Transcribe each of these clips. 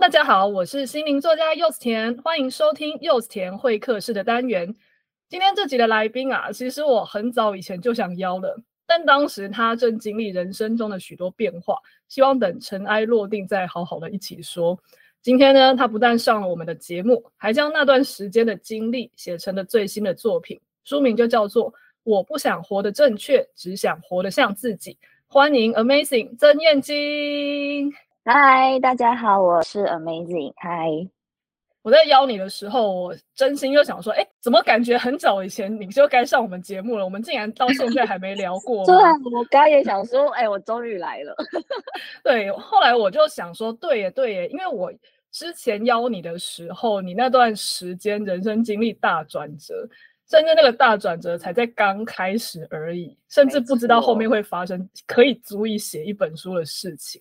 大家好，我是心灵作家柚子甜，欢迎收听柚子甜会客室的单元。今天这集的来宾啊，其实我很早以前就想邀了，但当时他正经历人生中的许多变化，希望等尘埃落定再好好的一起说。今天呢，他不但上了我们的节目，还将那段时间的经历写成了最新的作品，书名就叫做《我不想活得正确，只想活得像自己》。欢迎 Amazing 曾彦菁。嗨，大家好，我是 Amazing。嗨，我在邀你的时候，我真心就想说，哎，怎么感觉很早以前你就该上我们节目了？我们竟然到现在还没聊过。对，我刚也想说，哎，我终于来了。对，后来我就想说，对耶，对耶，因为我之前邀你的时候，你那段时间人生经历大转折，甚至那个大转折才在刚开始而已，甚至不知道后面会发生可以足以写一本书的事情。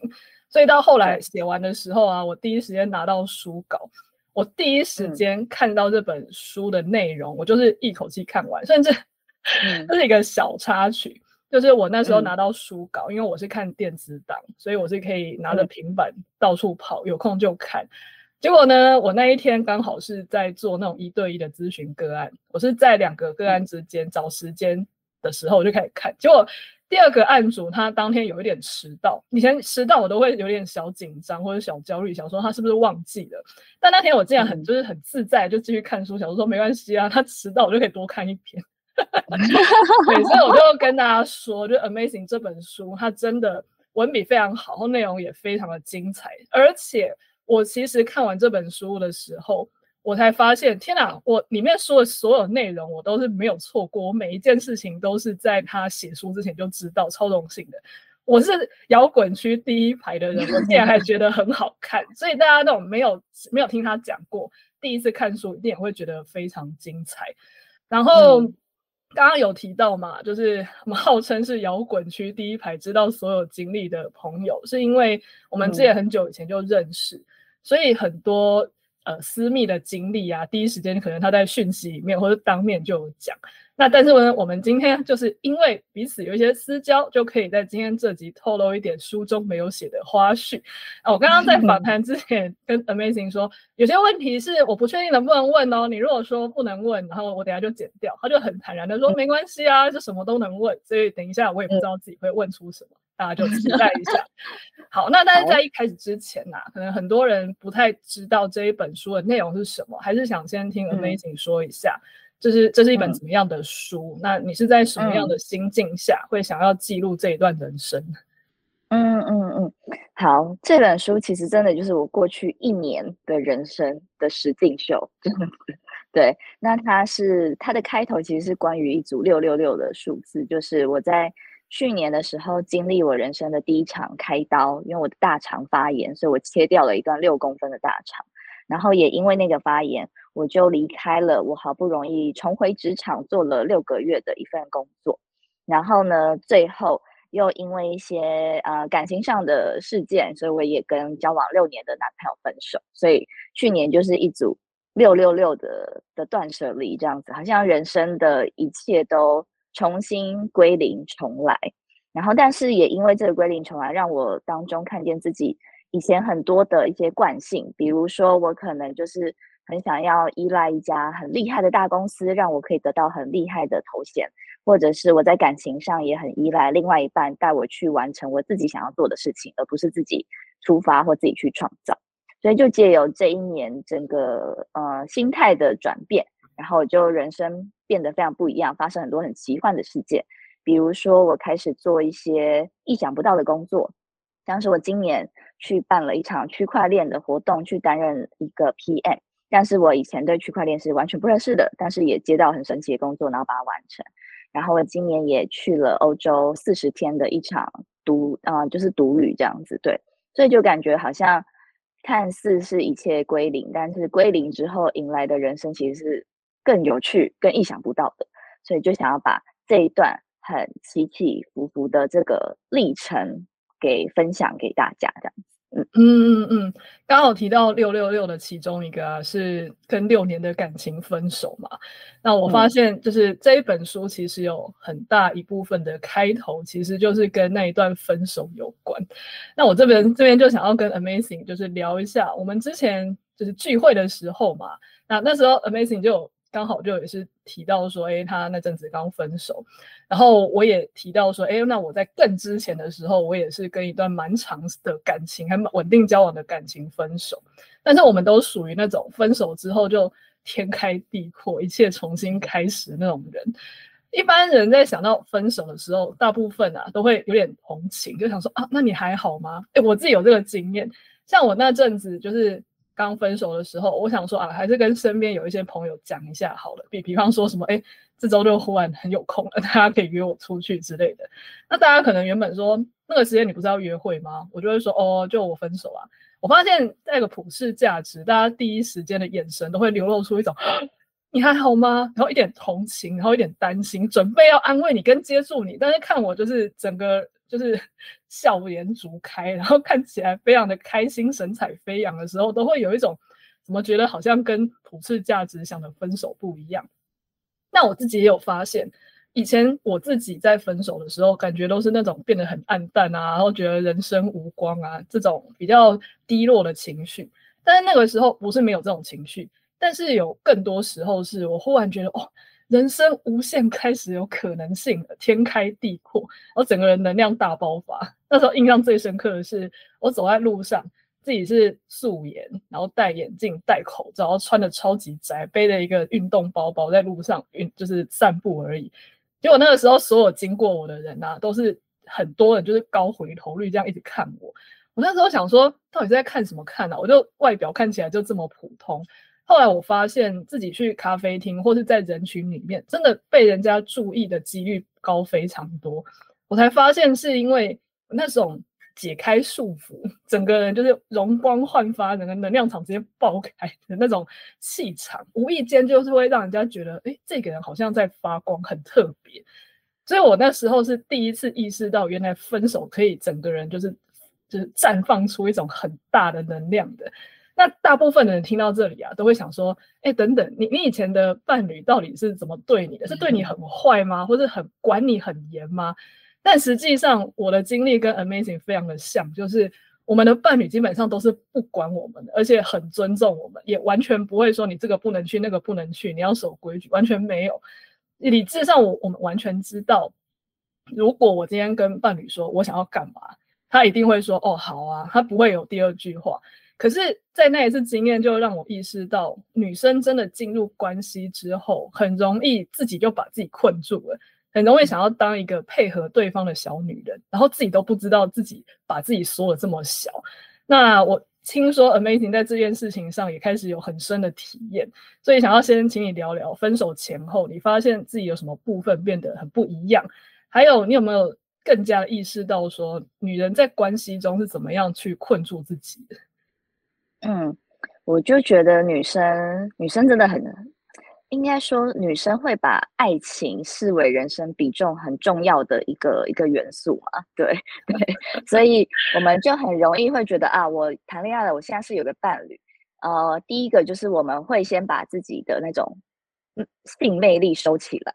所以到后来写完的时候啊，我第一时间拿到书稿，我第一时间看到这本书的内容，嗯、我就是一口气看完，甚至这是一个小插曲，就是我那时候拿到书稿，嗯、因为我是看电子档，所以我是可以拿着平板到处跑，有空就看。结果呢，我那一天刚好是在做那种一对一的咨询个案，我是在两个个案之间找时间的时候我就开始看，结果。第二个案主他当天有一点迟到，以前迟到我都会有点小紧张或者小焦虑，想说他是不是忘记了。但那天我竟然很就是很自在，就继续看书，想说没关系啊，他迟到我就可以多看一篇。对，所以我就跟大家说，就 Amazing 这本书，它真的文笔非常好，然后内容也非常的精彩。而且我其实看完这本书的时候，我才发现，天哪！我里面说的所有内容，我都是没有错过。我每一件事情都是在他写书之前就知道，超荣幸的。我是摇滚区第一排的人，我竟然还觉得很好看。所以大家那种没有没有听他讲过，第一次看书一定也会觉得非常精彩。然后刚刚有提到嘛，就是我们号称是摇滚区第一排，知道所有经历的朋友，是因为我们之前很久以前就认识，嗯、所以很多。呃，私密的经历啊，第一时间可能他在讯息里面或者当面就有讲。那但是呢，我们今天就是因为彼此有一些私交，就可以在今天这集透露一点书中没有写的花絮。啊，我刚刚在访谈之前跟 Amazing 说，有些问题是我不确定能不能问哦。你如果说不能问，然后我等下就剪掉。他就很坦然的说，没关系啊，就什么都能问。所以等一下我也不知道自己会问出什么。大家就期待一下。好，那但是在一开始之前呐、啊，可能很多人不太知道这一本书的内容是什么，还是想先听 Amazing 说一下，就、嗯、是这是一本怎么样的书？嗯、那你是在什么样的心境下会想要记录这一段人生？嗯嗯嗯，好，这本书其实真的就是我过去一年的人生的实境秀，真的。对，那它是它的开头其实是关于一组六六六的数字，就是我在。去年的时候，经历我人生的第一场开刀，因为我的大肠发炎，所以我切掉了一段六公分的大肠。然后也因为那个发炎，我就离开了我好不容易重回职场做了六个月的一份工作。然后呢，最后又因为一些呃感情上的事件，所以我也跟交往六年的男朋友分手。所以去年就是一组六六六的的断舍离，这样子，好像人生的一切都。重新归零重来，然后但是也因为这个归零重来，让我当中看见自己以前很多的一些惯性，比如说我可能就是很想要依赖一家很厉害的大公司，让我可以得到很厉害的头衔，或者是我在感情上也很依赖另外一半带我去完成我自己想要做的事情，而不是自己出发或自己去创造。所以就借由这一年整个呃心态的转变，然后就人生。变得非常不一样，发生很多很奇幻的事件，比如说我开始做一些意想不到的工作，像是我今年去办了一场区块链的活动，去担任一个 PM，但是我以前对区块链是完全不认识的，但是也接到很神奇的工作，然后把它完成。然后我今年也去了欧洲四十天的一场独啊、就是独旅这样子，对，所以就感觉好像看似是一切归零，但是归零之后迎来的人生其实是。更有趣、更意想不到的，所以就想要把这一段很起起伏伏的这个历程给分享给大家，这样子。嗯嗯嗯，刚好提到六六六的其中一个啊，是跟六年的感情分手嘛。那我发现，就是这一本书其实有很大一部分的开头，其实就是跟那一段分手有关。那我这边这边就想要跟 Amazing 就是聊一下，我们之前就是聚会的时候嘛，那那时候 Amazing 就有。刚好就也是提到说，哎，他那阵子刚分手，然后我也提到说，哎，那我在更之前的时候，我也是跟一段蛮长的感情，还蛮稳定交往的感情分手，但是我们都属于那种分手之后就天开地阔，一切重新开始那种人。一般人在想到分手的时候，大部分啊都会有点同情，就想说啊，那你还好吗？哎，我自己有这个经验，像我那阵子就是。刚分手的时候，我想说啊，还是跟身边有一些朋友讲一下好了。比比方说什么，哎，这周六忽然很有空了，大家可以约我出去之类的。那大家可能原本说那个时间你不是要约会吗？我就会说哦，就我分手啊。我发现这个普世价值，大家第一时间的眼神都会流露出一种 你还好吗？然后一点同情，然后一点担心，准备要安慰你跟接住你。但是看我就是整个。就是 笑颜逐开，然后看起来非常的开心，神采飞扬的时候，都会有一种怎么觉得好像跟普世价值想的分手不一样。那我自己也有发现，以前我自己在分手的时候，感觉都是那种变得很暗淡啊，然后觉得人生无光啊，这种比较低落的情绪。但是那个时候不是没有这种情绪，但是有更多时候是我忽然觉得哦。人生无限开始有可能性了，天开地阔，我整个人能量大爆发。那时候印象最深刻的是，我走在路上，自己是素颜，然后戴眼镜、戴口罩，然后穿的超级窄，背着一个运动包包在路上运，就是散步而已。结果那个时候，所有经过我的人啊，都是很多人，就是高回头率这样一直看我。我那时候想说，到底是在看什么看啊？我就外表看起来就这么普通。后来我发现自己去咖啡厅或是在人群里面，真的被人家注意的几率高非常多。我才发现是因为那种解开束缚，整个人就是容光焕发，整个能量场直接爆开的那种气场，无意间就是会让人家觉得，哎，这个人好像在发光，很特别。所以我那时候是第一次意识到，原来分手可以整个人就是就是绽放出一种很大的能量的。那大部分的人听到这里啊，都会想说：哎，等等，你你以前的伴侣到底是怎么对你的？是对你很坏吗？或者很管你很严吗？但实际上，我的经历跟 Amazing 非常的像，就是我们的伴侣基本上都是不管我们的，而且很尊重我们，也完全不会说你这个不能去，那个不能去，你要守规矩，完全没有。理智上，我我们完全知道，如果我今天跟伴侣说我想要干嘛，他一定会说：哦，好啊，他不会有第二句话。可是，在那一次经验，就让我意识到，女生真的进入关系之后，很容易自己就把自己困住了，很容易想要当一个配合对方的小女人，然后自己都不知道自己把自己缩得这么小。那我听说 Amazing 在这件事情上也开始有很深的体验，所以想要先请你聊聊分手前后，你发现自己有什么部分变得很不一样？还有，你有没有更加意识到说，女人在关系中是怎么样去困住自己的？嗯，我就觉得女生女生真的很，应该说女生会把爱情视为人生比重很重要的一个一个元素嘛，对 对，所以我们就很容易会觉得啊，我谈恋爱了，我现在是有个伴侣，呃，第一个就是我们会先把自己的那种性魅力收起来，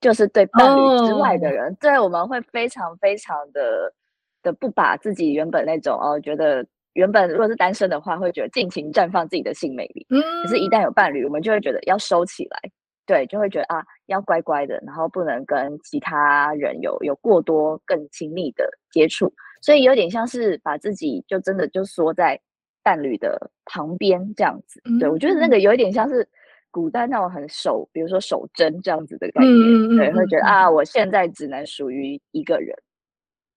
就是对伴侣之外的人，oh. 对，我们会非常非常的的不把自己原本那种哦，觉得。原本如果是单身的话，会觉得尽情绽放自己的性魅力。嗯，可是，一旦有伴侣，我们就会觉得要收起来，对，就会觉得啊，要乖乖的，然后不能跟其他人有有过多更亲密的接触。所以有点像是把自己就真的就缩在伴侣的旁边这样子。嗯、对，我觉得那个有一点像是古代那种很守，比如说守贞这样子的概念。嗯、对，会觉得啊，我现在只能属于一个人。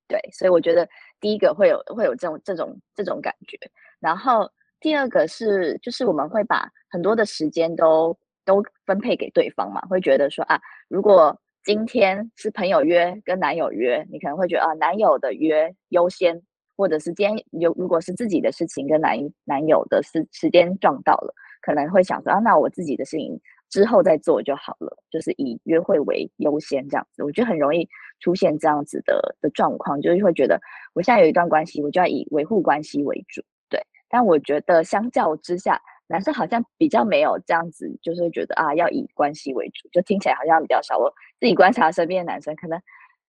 对，所以我觉得。第一个会有会有这种这种这种感觉，然后第二个是就是我们会把很多的时间都都分配给对方嘛，会觉得说啊，如果今天是朋友约跟男友约，你可能会觉得啊，男友的约优先，或者是今有如果是自己的事情跟男男友的时时间撞到了，可能会想说啊，那我自己的事情之后再做就好了，就是以约会为优先这样子，我觉得很容易出现这样子的的状况，就是会觉得我现在有一段关系，我就要以维护关系为主，对。但我觉得相较之下，男生好像比较没有这样子，就是觉得啊要以关系为主，就听起来好像比较少。我自己观察身边的男生，可能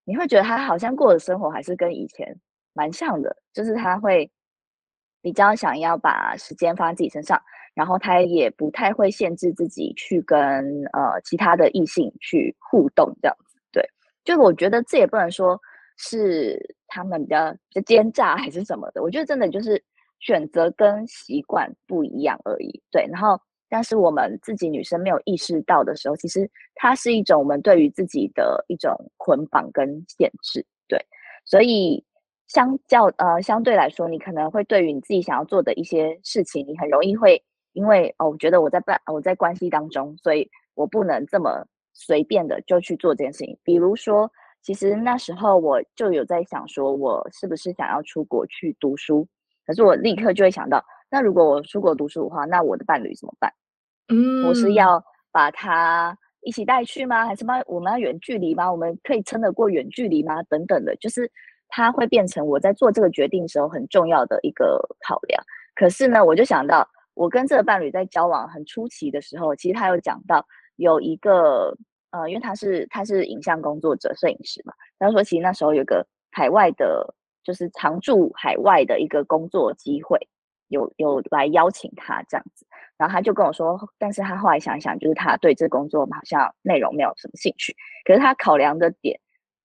你会觉得他好像过的生活还是跟以前蛮像的，就是他会比较想要把时间放在自己身上。然后他也不太会限制自己去跟呃其他的异性去互动这样，就我觉得这也不能说是他们比较比较奸诈还是什么的，我觉得真的就是选择跟习惯不一样而已，对。然后但是我们自己女生没有意识到的时候，其实它是一种我们对于自己的一种捆绑跟限制，对。所以相较呃相对来说，你可能会对于你自己想要做的一些事情，你很容易会。因为哦，我觉得我在办我在关系当中，所以我不能这么随便的就去做这件事情。比如说，其实那时候我就有在想，说我是不是想要出国去读书？可是我立刻就会想到，那如果我出国读书的话，那我的伴侣怎么办？嗯，我是要把他一起带去吗？还是吗？我们要远距离吗？我们可以撑得过远距离吗？等等的，就是它会变成我在做这个决定的时候很重要的一个考量。可是呢，我就想到。我跟这个伴侣在交往很初期的时候，其实他有讲到有一个呃，因为他是他是影像工作者、摄影师嘛，他说其实那时候有个海外的，就是常驻海外的一个工作机会，有有来邀请他这样子，然后他就跟我说，但是他后来想一想，就是他对这工作好像内容没有什么兴趣，可是他考量的点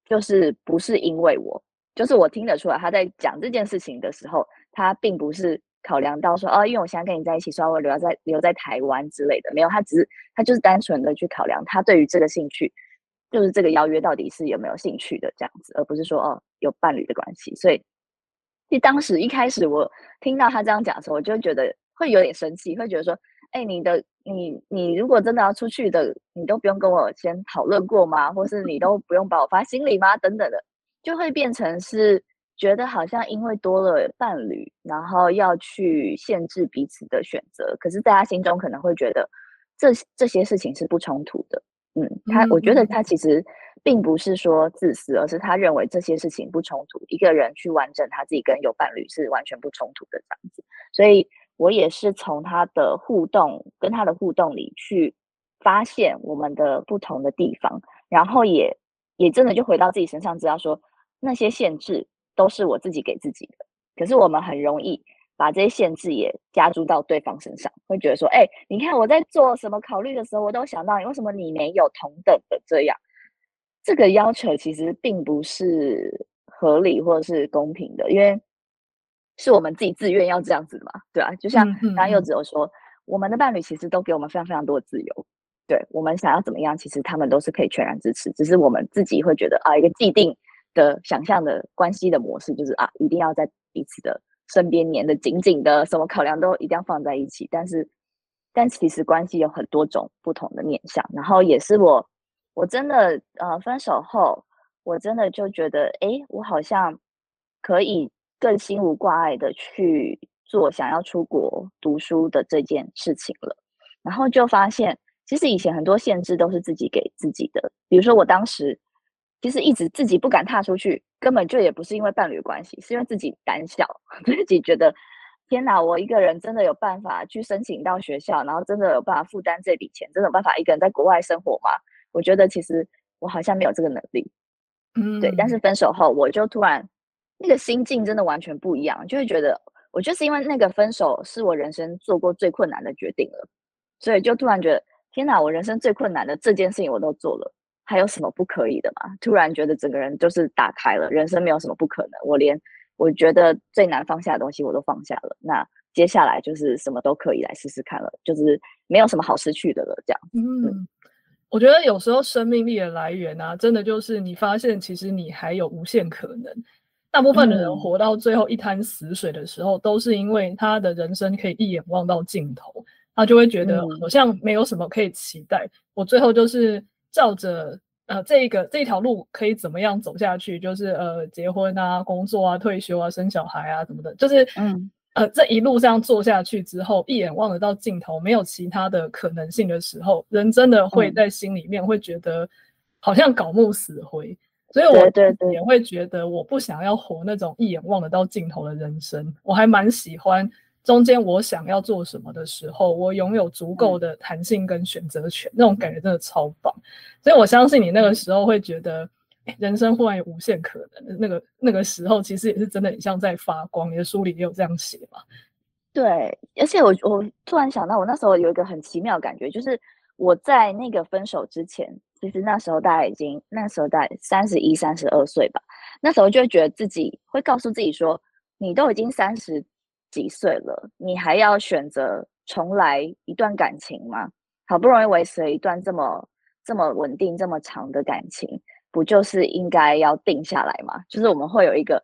就是不是因为我，就是我听得出来他在讲这件事情的时候，他并不是。考量到说哦，因为我现在跟你在一起，所以我留在留在台湾之类的，没有，他只是他就是单纯的去考量他对于这个兴趣，就是这个邀约到底是有没有兴趣的这样子，而不是说哦有伴侣的关系。所以，其实当时一开始我听到他这样讲的时候，我就觉得会有点生气，会觉得说，哎，你的你你如果真的要出去的，你都不用跟我先讨论过吗？或是你都不用把我发心里吗？等等的，就会变成是。觉得好像因为多了伴侣，然后要去限制彼此的选择，可是在他心中可能会觉得这这些事情是不冲突的。嗯，他我觉得他其实并不是说自私，而是他认为这些事情不冲突，一个人去完整他自己跟有伴侣是完全不冲突的这样子。所以我也是从他的互动跟他的互动里去发现我们的不同的地方，然后也也真的就回到自己身上，知道说那些限制。都是我自己给自己的，可是我们很容易把这些限制也加诸到对方身上，会觉得说，哎、欸，你看我在做什么考虑的时候，我都想到你，为什么你没有同等的这样？这个要求其实并不是合理或者是公平的，因为是我们自己自愿要这样子的嘛，对啊，就像刚刚柚子有说，我们的伴侣其实都给我们非常非常多的自由，对，我们想要怎么样，其实他们都是可以全然支持，只是我们自己会觉得啊，一个既定。的想象的关系的模式就是啊，一定要在彼此的身边黏得紧紧的，什么考量都一定要放在一起。但是，但其实关系有很多种不同的面向。然后也是我，我真的呃分手后，我真的就觉得，哎，我好像可以更心无挂碍的去做想要出国读书的这件事情了。然后就发现，其实以前很多限制都是自己给自己的，比如说我当时。其实一直自己不敢踏出去，根本就也不是因为伴侣关系，是因为自己胆小，自己觉得天哪，我一个人真的有办法去申请到学校，然后真的有办法负担这笔钱，真的有办法一个人在国外生活吗？我觉得其实我好像没有这个能力，嗯，对。但是分手后，我就突然那个心境真的完全不一样，就会觉得我就是因为那个分手是我人生做过最困难的决定了，所以就突然觉得天哪，我人生最困难的这件事情我都做了。还有什么不可以的吗？突然觉得整个人就是打开了，人生没有什么不可能。我连我觉得最难放下的东西我都放下了，那接下来就是什么都可以来试试看了，就是没有什么好失去的了。这样，嗯，嗯，我觉得有时候生命力的来源啊，真的就是你发现其实你还有无限可能。大部分的人活到最后一滩死水的时候，嗯，都是因为他的人生可以一眼望到尽头，他就会觉得好像没有什么可以期待。嗯，我最后就是。照着呃这一个这一条路可以怎么样走下去？就是呃结婚啊、工作啊、退休啊、生小孩啊什么的，就是嗯呃这一路上做下去之后，一眼望得到尽头，没有其他的可能性的时候，人真的会在心里面会觉得好像槁木死灰。所以我也会觉得我不想要活那种一眼望得到尽头的人生，我还蛮喜欢中间我想要做什么的时候，我拥有足够的弹性跟选择权，那种感觉真的超棒。所以我相信你那个时候会觉得。人生忽然有无限可能，那个那个时候其实也是真的很像在发光。你的书里也有这样写嘛？对，而且我我突然想到，我那时候有一个很奇妙的感觉，就是我在那个分手之前，其实那时候大概已经那时候大概三十一、三十二岁吧。那时候就会觉得自己会告诉自己说：“你都已经三十几岁了，你还要选择重来一段感情吗？好不容易维持了一段这么这么稳定、这么长的感情。”不就是应该要定下来吗？就是我们会有一个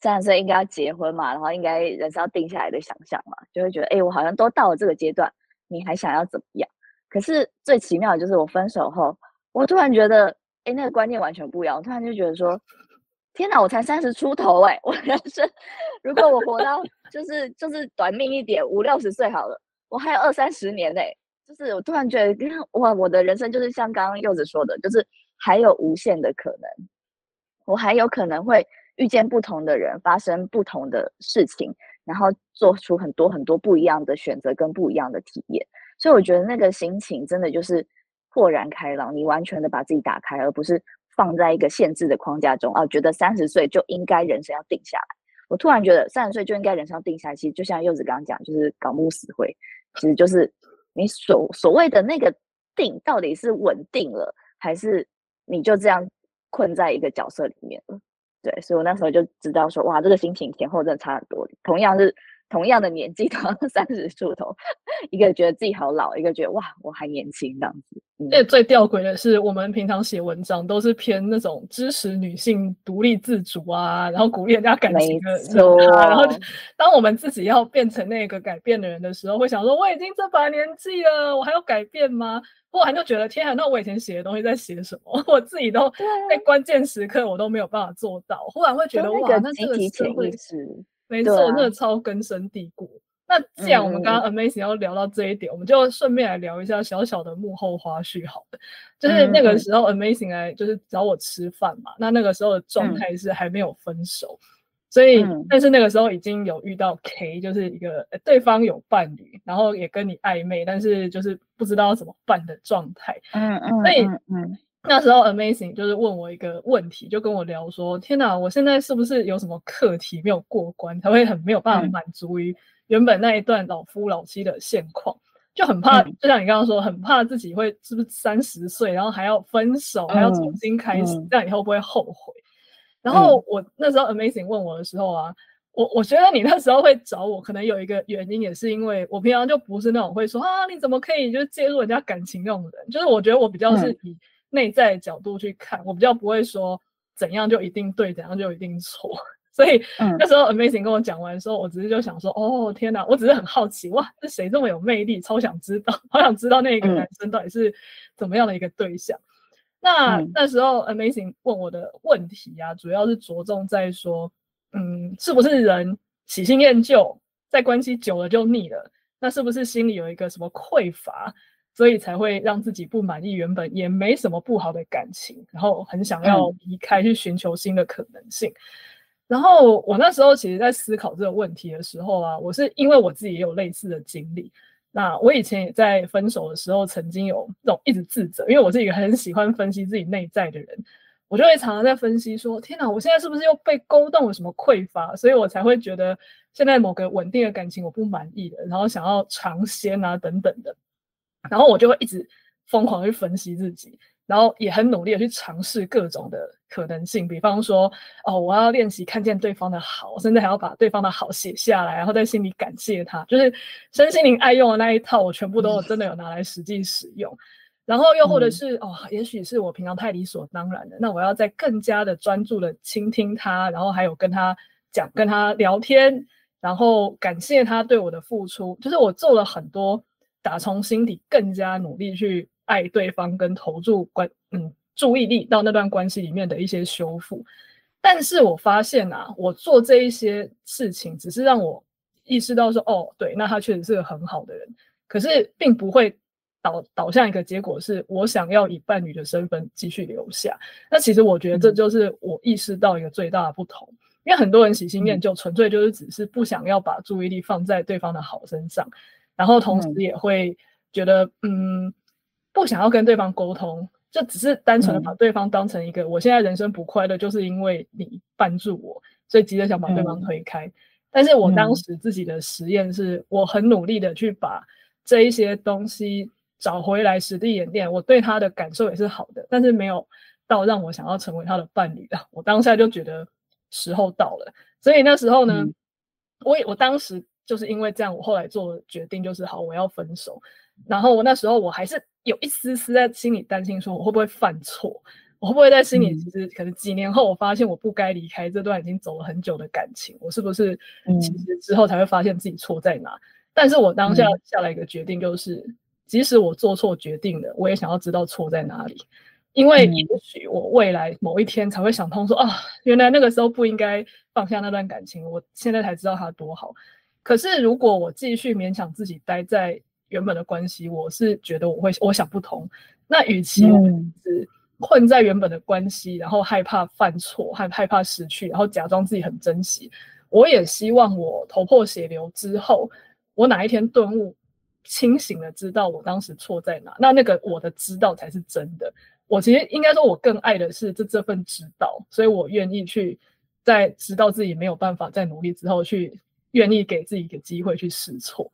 三十岁应该要结婚嘛，然后应该人生要定下来的想象嘛，就会觉得，哎、我好像都到了这个阶段，你还想要怎么样？可是最奇妙的就是我分手后，我突然觉得，哎、那个观念完全不一样。我突然就觉得说，天哪，我才三十出头、欸，哎，我人生如果我活到 就是就是短命一点，五六十岁好了，我还有二三十年嘞、欸。就是我突然觉得，哇，我的人生就是像刚刚柚子说的，就是。还有无限的可能，我还有可能会遇见不同的人，发生不同的事情，然后做出很多很多不一样的选择跟不一样的体验。所以我觉得那个心情真的就是豁然开朗，你完全的把自己打开，而不是放在一个限制的框架中啊。觉得三十岁就应该人生要定下来。我突然觉得三十岁就应该人生要定下来，其实就像柚子刚刚讲，就是搞木死灰，其实就是你所所谓的那个定，到底是稳定了还是？你就这样困在一个角色里面了，对，所以我那时候就知道说，哇，这个心情前后真的差很多。同样是同样的年纪，同样三十出头，一个觉得自己好老，一个觉得哇，我还年轻这样子。而且最吊诡的是，我们平常写文章都是偏那种支持女性独立自主啊，然后鼓励人家感情的，没错。然后当我们自己要变成那个改变的人的时候，会想说，我已经这把年纪了，我还要改变吗？忽然就觉得天啊，那我以前写的东西在写什么？我自己都在关键时刻我都没有办法做到。忽然会觉得哇，那这个社会是没错，那个超根深蒂固。那既然我们刚刚 Amazing 要聊到这一点，嗯、我们就顺便来聊一下小小的幕后花絮。好的，就是那个时候 Amazing 来就是找我吃饭嘛。嗯、那那个时候的状态是还没有分手。嗯所以，嗯、但是那个时候已经有遇到 K，就是一个对方有伴侣，然后也跟你暧昧，但是就是不知道怎么办的状态。嗯嗯。所以，嗯，那时候 Amazing 就是问我一个问题，就跟我聊说：“天哪，我现在是不是有什么课题没有过关，才会很没有办法满足于原本那一段老夫老妻的现况？就很怕，嗯、就像你刚刚说，很怕自己会是不是三十岁，然后还要分手，还要重新开始，这样以后不会后悔？”然后我那时候 Amazing 问我的时候啊，我我觉得你那时候会找我，可能有一个原因，也是因为我平常就不是那种会说啊，你怎么可以就是介入人家感情那种人，就是我觉得我比较是以内在的角度去看，我比较不会说怎样就一定对，怎样就一定错。所以那时候 Amazing 跟我讲完的时候，我只是就想说，哦天哪，我只是很好奇，哇，这谁这么有魅力，超想知道，好想知道那个男生到底是怎么样的一个对象。那、嗯、那时候 Amazing 问我的问题啊，主要是着重在说，嗯，是不是人喜新厌旧，在关系久了就腻了？那是不是心里有一个什么匮乏，所以才会让自己不满意原本也没什么不好的感情，然后很想要离开去寻求新的可能性？嗯、然后我那时候其实在思考这个问题的时候啊，我是因为我自己也有类似的经历。那我以前也在分手的时候，曾经有那种一直自责，因为我是一个很喜欢分析自己内在的人，我就会常常在分析说：天哪，我现在是不是又被勾动了什么匮乏，所以我才会觉得现在某个稳定的感情我不满意了，然后想要尝鲜啊等等的，然后我就会一直疯狂去分析自己。然后也很努力的去尝试各种的可能性，比方说，哦，我要练习看见对方的好，甚至还要把对方的好写下来，然后在心里感谢他。就是身心灵爱用的那一套，我全部都真的有拿来实际使用。嗯、然后又或者是，哦，也许是我平常太理所当然了，那我要再更加的专注的倾听他，然后还有跟他讲，跟他聊天，然后感谢他对我的付出。就是我做了很多，打从心底更加努力去。爱对方跟投注关嗯注意力到那段关系里面的一些修复，但是我发现啊，我做这一些事情只是让我意识到说，哦，对，那他确实是个很好的人，可是并不会导导向一个结果是，我想要以伴侣的身份继续留下。那其实我觉得这就是我意识到一个最大的不同，因为很多人喜新厌旧，纯粹就是只是不想要把注意力放在对方的好身上，然后同时也会觉得，嗯，不想要跟对方沟通，就只是单纯的把对方当成一个，我现在人生不快乐，就是因为你绊住我，所以急着想把对方推开。但是我当时自己的实验是，我很努力的去把这一些东西找回来，实地演练，我对他的感受也是好的，但是没有到让我想要成为他的伴侣的。我当下就觉得时候到了，所以那时候呢，嗯、我也我当时就是因为这样，我后来做决定就是好，我要分手。然后我那时候我还是有一丝丝在心里担心，说我会不会犯错。我会不会在心里，其实可能几年后，我发现我不该离开这段已经走了很久的感情，我是不是其实之后才会发现自己错在哪？嗯、但是我当下下来一个决定，就是、嗯、即使我做错决定了，我也想要知道错在哪里，因为也许我未来某一天才会想通说，说、嗯、啊，原来那个时候不应该放下那段感情，我现在才知道它多好。可是如果我继续勉强自己待在原本的关系，我是觉得我会我想不通。那与其我是。困在原本的关系，然后害怕犯错，害害怕失去，然后假装自己很珍惜。我也希望我头破血流之后，我哪一天顿悟，清醒的知道我当时错在哪。那那个我的知道才是真的。我其实应该说，我更爱的是这这份知道，所以我愿意去在知道自己没有办法再努力之后，去愿意给自己一个机会去试错。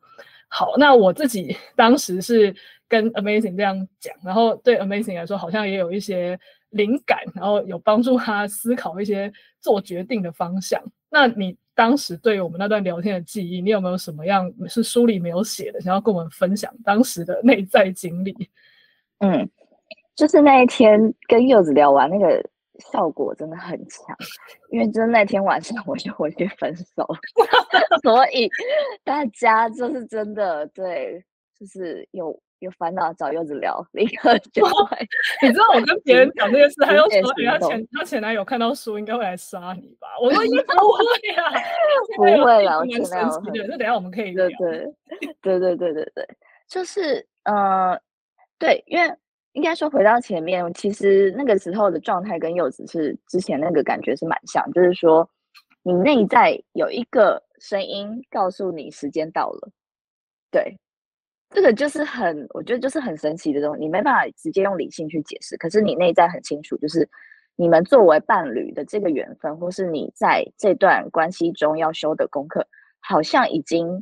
好，那我自己当时是跟 Amazing 这样讲，然后对 Amazing 来说好像也有一些灵感，然后有帮助他思考一些做决定的方向。那你当时对于我们那段聊天的记忆，你有没有什么样是书里没有写的，想要跟我们分享当时的内在经历？嗯，就是那一天跟柚子聊完那个。效果真的很强，因为就是那天晚上我就回去分手，所以大家就是真的对，就是有有烦恼找柚子聊，立刻就会。你知道我跟别人讲这件事，他又说他前他前男友看到书应该会来杀你吧？我说应该 不会啊，不会了，前男友对，那等下我们可以聊。对对对对对对对，就是呃，对，因为。应该说，回到前面，其实那个时候的状态跟柚子是之前那个感觉是蛮像，就是说，你内在有一个声音告诉你时间到了，对，这个就是很，我觉得就是很神奇的东西，你没办法直接用理性去解释，可是你内在很清楚，就是你们作为伴侣的这个缘分，或是你在这段关系中要修的功课，好像已经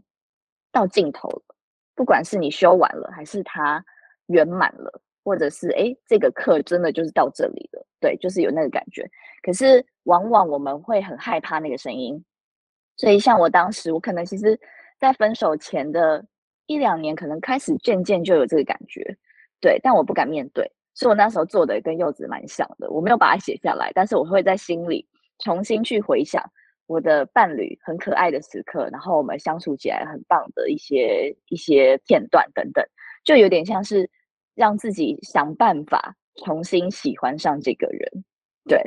到尽头了，不管是你修完了，还是他圆满了。或者是哎，这个课真的就是到这里了，对，就是有那个感觉。可是往往我们会很害怕那个声音，所以像我当时，我可能其实，在分手前的一两年，可能开始渐渐就有这个感觉，对，但我不敢面对，所以我那时候做的跟柚子蛮像的，我没有把它写下来，但是我会在心里重新去回想我的伴侣很可爱的时刻，然后我们相处起来很棒的一些一些片段等等，就有点像是。让自己想办法重新喜欢上这个人，对。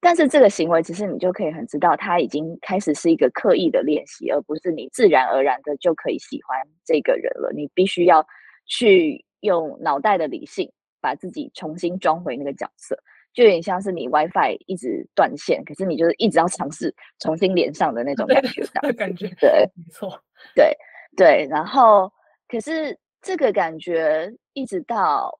但是这个行为，其实你就可以很知道，他已经开始是一个刻意的练习，而不是你自然而然的就可以喜欢这个人了。你必须要去用脑袋的理性，把自己重新装回那个角色，就有点像是你 WiFi 一直断线，可是你就是一直要尝试重新连上的那种感觉，对感觉，对，没错，对对。然后，可是。这个感觉一直到，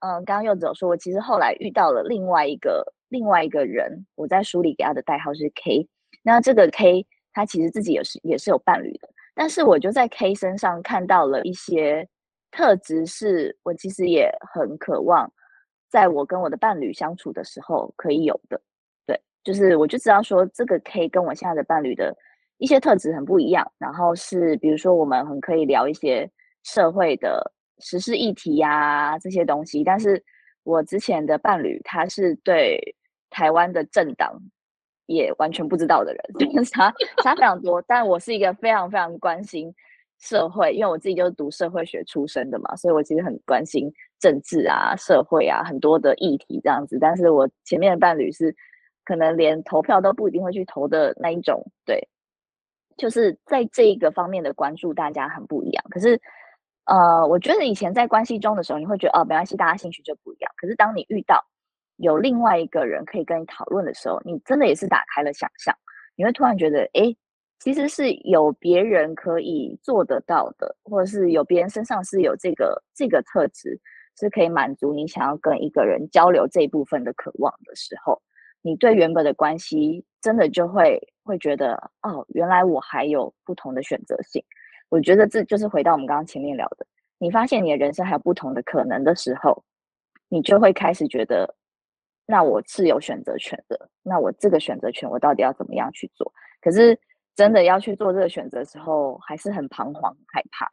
嗯，刚刚柚子有说，我其实后来遇到了另外一个另外一个人，我在书里给他的代号是 K。那这个 K 他其实自己也是也是有伴侣的，但是我就在 K 身上看到了一些特质，是我其实也很渴望，在我跟我的伴侣相处的时候可以有的。对，就是我就知道说，这个 K 跟我现在的伴侣的一些特质很不一样，然后是比如说我们很可以聊一些。社会的时事议题呀、啊，这些东西，但是我之前的伴侣他是对台湾的政党也完全不知道的人，就是差差非常多。但我是一个非常非常关心社会，因为我自己就是读社会学出身的嘛，所以我其实很关心政治啊、社会啊很多的议题这样子。但是我前面的伴侣是可能连投票都不一定会去投的那一种，对，就是在这一个方面的关注大家很不一样。可是。呃，我觉得以前在关系中的时候，你会觉得哦，没关系，大家兴趣就不一样。可是当你遇到有另外一个人可以跟你讨论的时候，你真的也是打开了想象，你会突然觉得，诶，其实是有别人可以做得到的，或者是有别人身上是有这个这个特质，是可以满足你想要跟一个人交流这一部分的渴望的时候，你对原本的关系真的就会会觉得，哦，原来我还有不同的选择性。我觉得这就是回到我们刚刚前面聊的，你发现你的人生还有不同的可能的时候，你就会开始觉得，那我是有选择权的。那我这个选择权，我到底要怎么样去做？可是真的要去做这个选择的时候，还是很彷徨、害怕，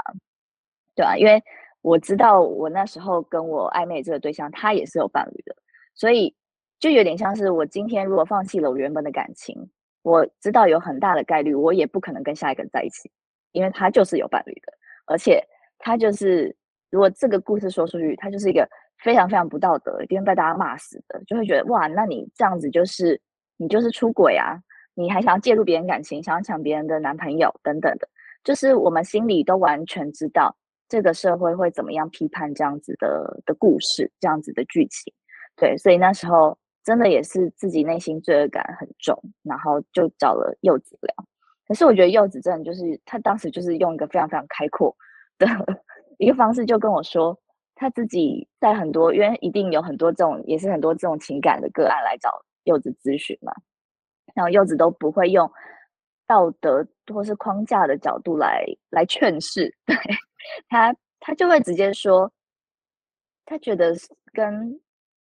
对啊，因为我知道我那时候跟我暧昧这个对象，他也是有伴侣的，所以就有点像是我今天如果放弃了我原本的感情，我知道有很大的概率，我也不可能跟下一个人在一起。因为他就是有伴侣的，而且他就是，如果这个故事说出去，他就是一个非常非常不道德，一定会被大家骂死的，就会觉得哇，那你这样子就是你就是出轨啊，你还想要介入别人感情，想要抢别人的男朋友等等的，就是我们心里都完全知道这个社会会怎么样批判这样子的的故事，这样子的剧情，对，所以那时候真的也是自己内心罪恶感很重，然后就找了柚子聊。可是我觉得柚子真的就是他当时就是用一个非常非常开阔的一个方式，就跟我说他自己在很多，因为一定有很多这种也是很多这种情感的个案来找柚子咨询嘛，然后柚子都不会用道德或是框架的角度来来劝世，对，他他就会直接说，他觉得跟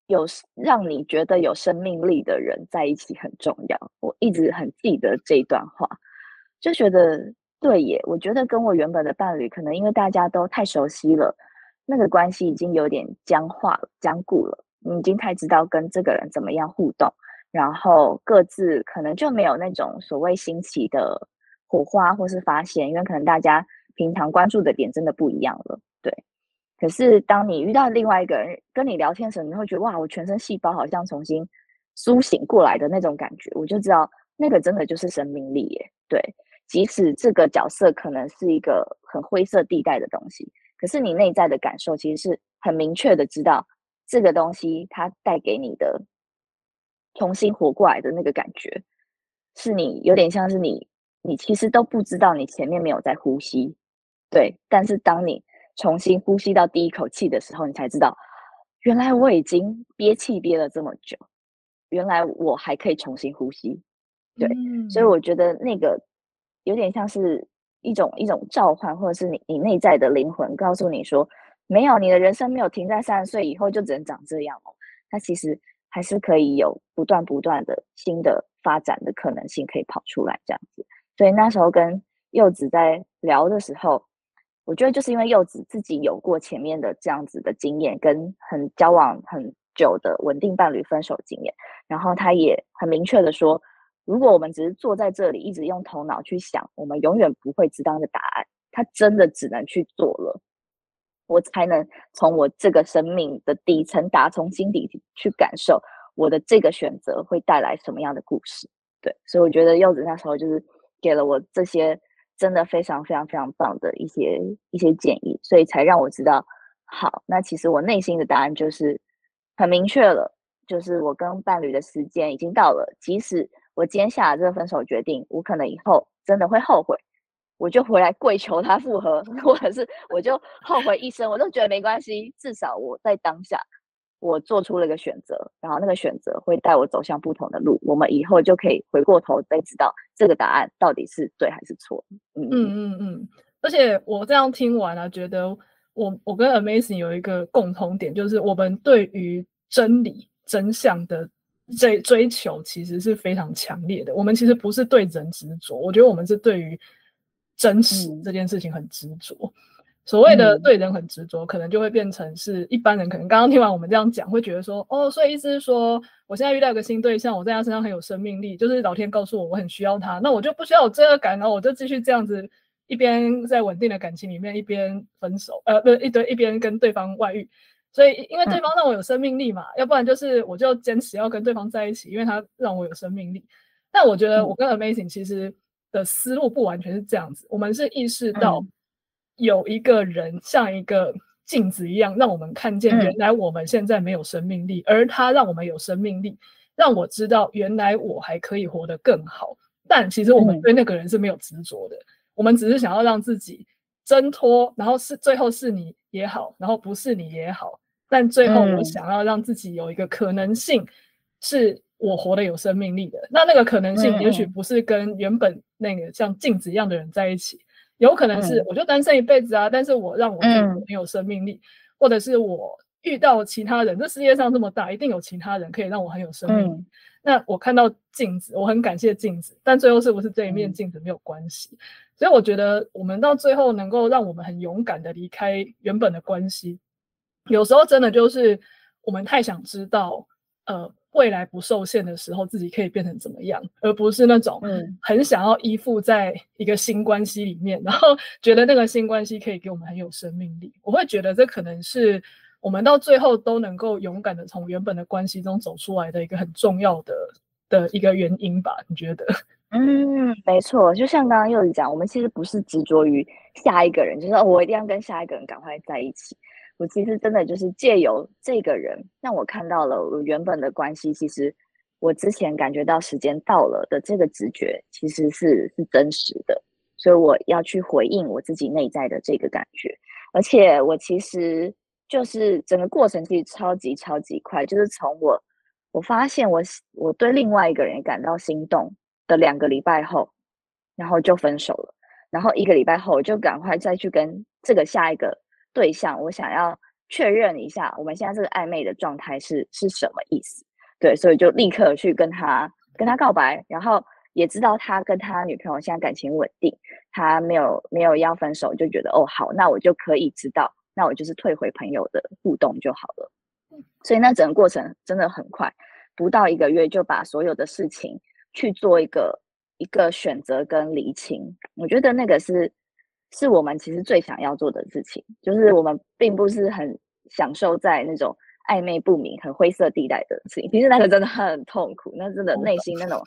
有让你觉得有生命力的人在一起很重要，我一直很记得这一段话。就觉得对耶，我觉得跟我原本的伴侣，可能因为大家都太熟悉了，那个关系已经有点僵化了、僵固了。你已经太知道跟这个人怎么样互动，然后各自可能就没有那种所谓新奇的火花或是发现，因为可能大家平常关注的点真的不一样了。对，可是当你遇到另外一个人跟你聊天的时候，你会觉得哇，我全身细胞好像重新苏醒过来的那种感觉，我就知道那个真的就是生命力耶。对。即使这个角色可能是一个很灰色地带的东西，可是你内在的感受其实是很明确的，知道这个东西它带给你的重新活过来的那个感觉，是你有点像是你，你其实都不知道你前面没有在呼吸，对，但是当你重新呼吸到第一口气的时候，你才知道，原来我已经憋气憋了这么久，原来我还可以重新呼吸，对，嗯、所以我觉得那个。有点像是一种一种召唤，或者是你你内在的灵魂告诉你说，没有，你的人生没有停在三十岁以后就只能长这样哦，它其实还是可以有不断不断的新的发展的可能性可以跑出来这样子。所以那时候跟柚子在聊的时候，我觉得就是因为柚子自己有过前面的这样子的经验，跟很交往很久的稳定伴侣分手经验，然后他也很明确的说。如果我们只是坐在这里，一直用头脑去想，我们永远不会知道那个答案。他真的只能去做了，我才能从我这个生命的底层打从心底去感受我的这个选择会带来什么样的故事。对，所以我觉得柚子那时候就是给了我这些真的非常非常非常棒的一些一些建议，所以才让我知道，好，那其实我内心的答案就是很明确了，就是我跟伴侣的时间已经到了，即使。我今天下了这个分手决定，我可能以后真的会后悔，我就回来跪求他复合，或者是我就后悔一生，我都觉得没关系。至少我在当下，我做出了一个选择，然后那个选择会带我走向不同的路。我们以后就可以回过头再知道这个答案到底是对还是错。嗯嗯嗯嗯。而且我这样听完了啊，觉得我我跟 Amazing 有一个共同点，就是我们对于真理真相的。追追求其实是非常强烈的。我们其实不是对人执着，我觉得我们是对于真实这件事情很执着。嗯、所谓的对人很执着，可能就会变成是一般人可能刚刚听完我们这样讲，会觉得说，哦，所以意思是说，我现在遇到一个新对象，我在他身上很有生命力，就是老天告诉我我很需要他，那我就不需要有罪恶感，然后我就继续这样子一边在稳定的感情里面，一边分手，呃，不是一堆一边跟对方外遇。所以，因为对方让我有生命力嘛，嗯、要不然就是我就坚持要跟对方在一起，因为他让我有生命力。但我觉得我跟 Amazing 其实的思路不完全是这样子，我们是意识到。有一个人像一个镜子一样，让我们看见原来我们现在没有生命力，嗯、而他让我们有生命力，让我知道原来我还可以活得更好。但其实我们对那个人是没有执着的，嗯、我们只是想要让自己挣脱，然后是最后是你也好，然后不是你也好，但最后我想要让自己有一个可能性，是我活得有生命力的。那那个可能性，也许不是跟原本那个像镜子一样的人在一起。有可能是我就单身一辈子啊，嗯、但是我让我自己很有生命力，嗯、或者是我遇到其他人，这世界上这么大，一定有其他人可以让我很有生命力。嗯、那我看到镜子，我很感谢镜子，但最后是不是这一面镜子没有关系？嗯、所以我觉得我们到最后能够让我们很勇敢的离开原本的关系，有时候真的就是我们太想知道，呃。未来不受限的时候，自己可以变成怎么样，而不是那种很想要依附在一个新关系里面，嗯、然后觉得那个新关系可以给我们很有生命力。我会觉得这可能是我们到最后都能够勇敢的从原本的关系中走出来的一个很重要的的一个原因吧？你觉得？嗯，没错，就像刚刚柚子讲，我们其实不是执着于下一个人，就是我一定要跟下一个人赶快在一起。我其实真的就是借由这个人，让我看到了我原本的关系。其实我之前感觉到时间到了的这个直觉，其实是是真实的。所以我要去回应我自己内在的这个感觉。而且我其实就是整个过程其实超级超级快，就是从我我发现我我对另外一个人感到心动的两个礼拜后，然后就分手了。然后一个礼拜后，我就赶快再去跟这个下一个。对象，我想要确认一下，我们现在这个暧昧的状态是是什么意思？对，所以就立刻去跟他跟他告白，然后也知道他跟他女朋友现在感情稳定，他没有没有要分手，就觉得哦好，那我就可以知道，那我就是退回朋友的互动就好了。所以那整个过程真的很快，不到一个月就把所有的事情去做一个一个选择跟厘清，我觉得那个是。是我们其实最想要做的事情，就是我们并不是很享受在那种暧昧不明、很灰色地带的事情。其实那个真的很痛苦，那真的内心那种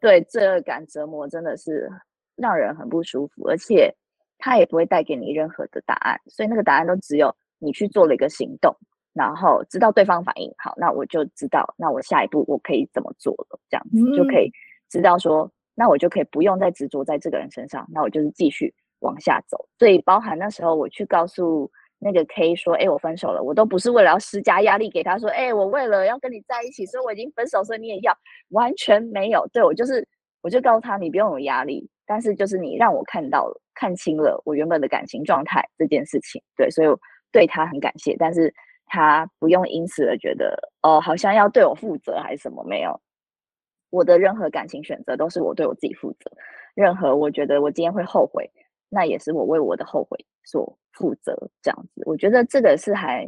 对罪恶感折磨真的是让人很不舒服，而且他也不会带给你任何的答案。所以那个答案都只有你去做了一个行动，然后知道对方反应好，那我就知道，那我下一步我可以怎么做了，这样子就可以知道说，那我就可以不用再执着在这个人身上，那我就是继续。往下走，所以包含那时候我去告诉那个 K 说：“哎，我分手了。”我都不是为了要施加压力给他说：“哎，我为了要跟你在一起，所以我已经分手，所以你也要。”完全没有，对，我就是，我就告诉他，你不用有压力，但是就是你让我看到了，看清了我原本的感情状态这件事情，对，所以我对他很感谢，但是他不用因此而觉得哦，好像要对我负责还是什么，没有，我的任何感情选择都是我对我自己负责，任何我觉得我今天会后悔。那也是我为我的后悔所负责，这样子，我觉得这个是还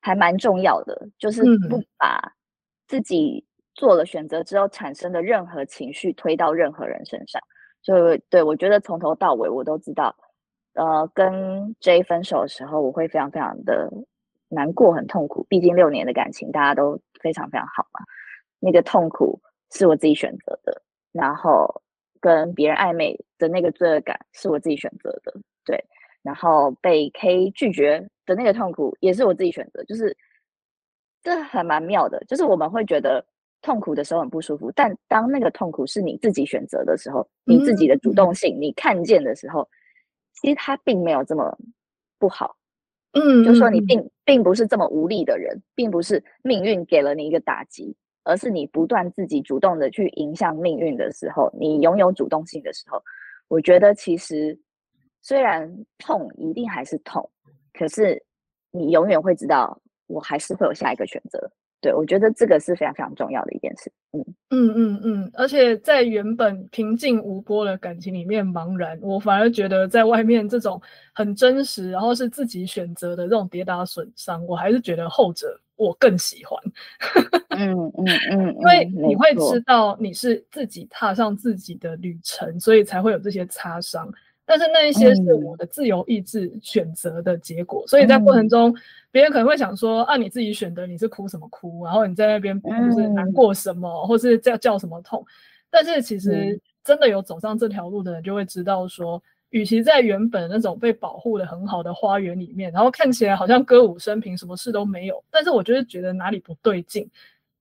还蛮重要的，就是不把自己做了选择之后产生的任何情绪推到任何人身上。就对，我觉得从头到尾我都知道，呃，跟 J 分手的时候，我会非常非常的难过，很痛苦。毕竟六年的感情，大家都非常非常好嘛，那个痛苦是我自己选择的，然后。跟别人暧昧的那个罪恶感是我自己选择的，对，然后被 K 拒绝的那个痛苦也是我自己选择，就是这还蛮妙的，就是我们会觉得痛苦的时候很不舒服，但当那个痛苦是你自己选择的时候，你自己的主动性，你看见的时候，其实它并没有这么不好，嗯，就说你并并不是这么无力的人，并不是命运给了你一个打击。而是你不断自己主动的去影响命运的时候，你拥有主动性的时候，我觉得其实虽然痛一定还是痛，可是你永远会知道，我还是会有下一个选择。对，我觉得这个是非常非常重要的一件事。嗯嗯嗯嗯，而且在原本平静无波的感情里面茫然，我反而觉得在外面这种很真实，然后是自己选择的这种跌打损伤，我还是觉得后者。我更喜欢，嗯 嗯嗯，因为你会知道你是自己踏上自己的旅程，所以才会有这些擦伤。但是那一些是我的自由意志选择的结果，所以在过程中，别人可能会想说：啊，你自己选的，你是哭什么哭？然后你在那边就是难过什么，或是叫叫什么痛？但是其实真的有走上这条路的人，就会知道说，与其在原本那种被保护的很好的花园里面，然后看起来好像歌舞升平，什么事都没有，但是我就是觉得哪里不对劲。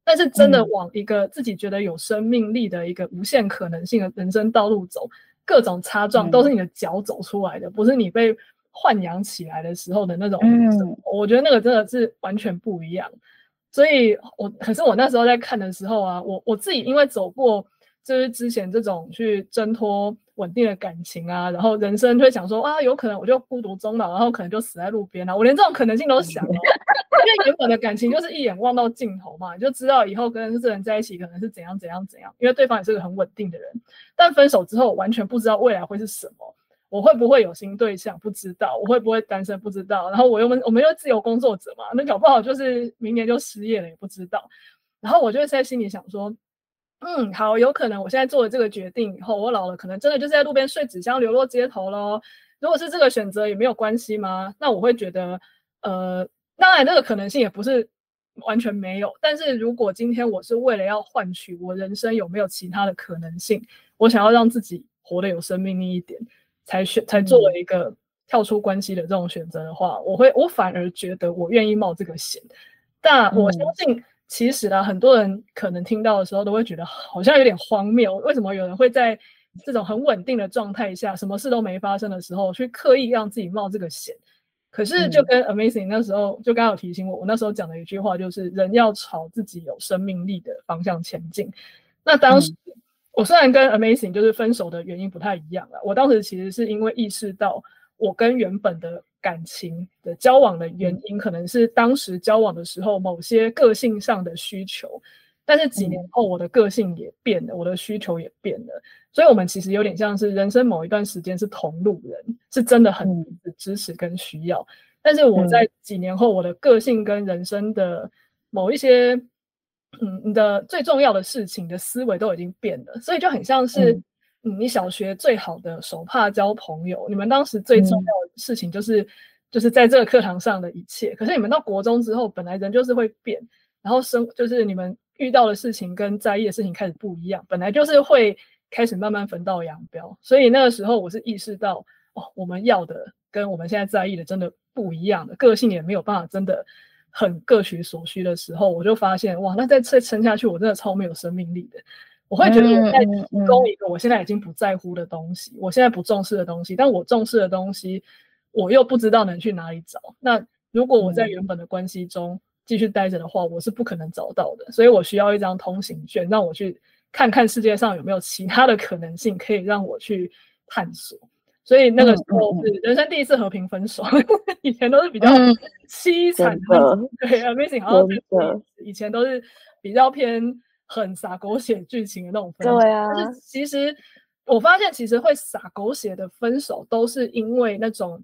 但是真的往一个自己觉得有生命力的一个无限可能性的人生道路走，各种擦撞都是你的脚走出来的，不是你被豢养起来的时候的那种。我觉得那个真的是完全不一样。所以我可是我那时候在看的时候啊，我我自己因为走过。就是之前这种去挣脱稳定的感情啊，然后人生就会想说啊，有可能我就孤独终老，然后可能就死在路边了。我连这种可能性都想了，因为原本的感情就是一眼望到尽头嘛，你就知道以后跟这人在一起可能是怎样怎样怎样，因为对方也是个很稳定的人。但分手之后，完全不知道未来会是什么，我会不会有新对象不知道，我会不会单身不知道，然后我又们我们又自由工作者嘛，那搞不好就是明年就失业了也不知道。然后我就在心里想说。嗯，好，有可能我现在做了这个决定以后，我老了可能真的就是在路边睡纸箱，流落街头喽。如果是这个选择，也没有关系吗？那我会觉得，呃，当然这个可能性也不是完全没有。但是如果今天我是为了要换取我人生有没有其他的可能性，我想要让自己活得有生命力一点，才选才做了一个跳出关系的这种选择的话，我会我反而觉得我愿意冒这个险。但我相信。嗯其实啊，很多人可能听到的时候都会觉得好像有点荒谬。为什么有人会在这种很稳定的状态下，什么事都没发生的时候，去刻意让自己冒这个险？可是就跟 Amazing 那时候就刚好提醒我，我那时候讲的一句话就是：人要朝自己有生命力的方向前进。那当时我虽然跟 Amazing 就是分手的原因不太一样了，我当时其实是因为意识到我跟原本的。感情的交往的原因，可能是当时交往的时候某些个性上的需求，但是几年后我的个性也变了，我的需求也变了，所以我们其实有点像是人生某一段时间是同路人，是真的很支持跟需要，但是我在几年后我的个性跟人生的某一些，嗯，你的最重要的事情的思维都已经变了，所以就很像是。嗯，你小学最好的手帕交朋友，你们当时最重要的事情就是，嗯、就是在这个课堂上的一切。可是你们到国中之后，本来人就是会变，然后生就是你们遇到的事情跟在意的事情开始不一样，本来就是会开始慢慢分道扬镳。所以那个时候我是意识到，哦，我们要的跟我们现在在意的真的不一样的，个性也没有办法真的很各取所需的时候，我就发现，哇，那再再撑下去，我真的超没有生命力的。我会觉得我在提供一个我现在已经不在乎的东西，我现在不重视的东西，但我重视的东西，我又不知道能去哪里找。那如果我在原本的关系中继续待着的话，我是不可能找到的。所以我需要一张通行券，让我去看看世界上有没有其他的可能性可以让我去探索。所以那个时候是人生第一次和平分手，以前都是比较凄惨的，对，Amazing 好像以前都是比较偏。很洒狗血剧情的那种分手，对啊。但是其实我发现，其实会洒狗血的分手，都是因为那种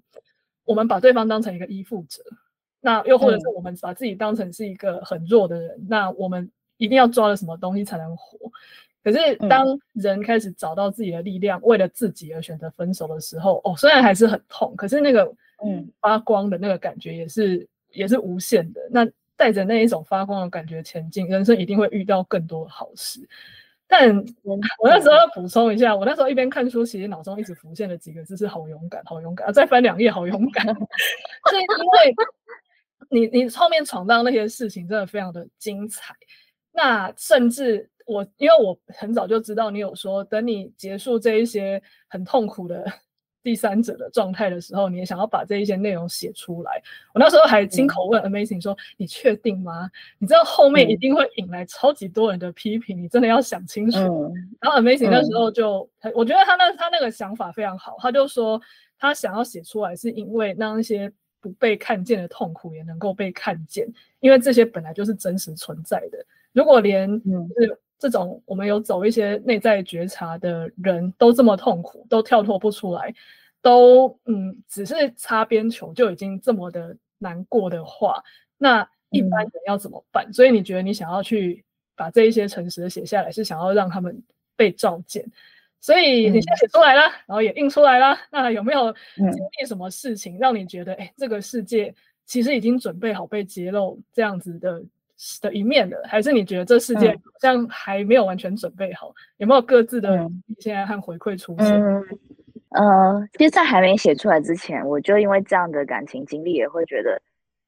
我们把对方当成一个依附者，那又或者是我们把自己当成是一个很弱的人，嗯、那我们一定要抓了什么东西才能活。可是当人开始找到自己的力量，嗯、为了自己而选择分手的时候，哦，虽然还是很痛，可是那个嗯发光的那个感觉也是也是无限的。那带着那一种发光的感觉前进，人生一定会遇到更多的好事。但我那时候要补充一下，我那时候一边看书，其实脑中一直浮现的几个字是“好勇敢，好勇敢”。啊，再翻两页，好勇敢。是因为你你后面闯荡那些事情真的非常的精彩。那甚至我，因为我很早就知道你有说，等你结束这一些很痛苦的。第三者的状态的时候，你也想要把这一些内容写出来。我那时候还亲口问 Amazing 说：“嗯、你确定吗？你知道后面一定会引来超级多人的批评，嗯、你真的要想清楚。嗯”然后 Amazing 那时候就，嗯、我觉得他那他那个想法非常好，他就说他想要写出来是因为让一些不被看见的痛苦也能够被看见，因为这些本来就是真实存在的。如果连就是这种我们有走一些内在觉察的人都这么痛苦，都跳脱不出来。都嗯，只是擦边球就已经这么的难过的话，那一般人要怎么办？所以你觉得你想要去把这一些诚实的写下来，是想要让他们被照见？所以你先写出来了，嗯、然后也印出来了。那有没有经历什么事情让你觉得，哎、这个世界其实已经准备好被揭露这样子的的一面的？还是你觉得这世界好像还没有完全准备好？有没有各自的现在和回馈出现？嗯呃，其实，在还没写出来之前，我就因为这样的感情经历，也会觉得，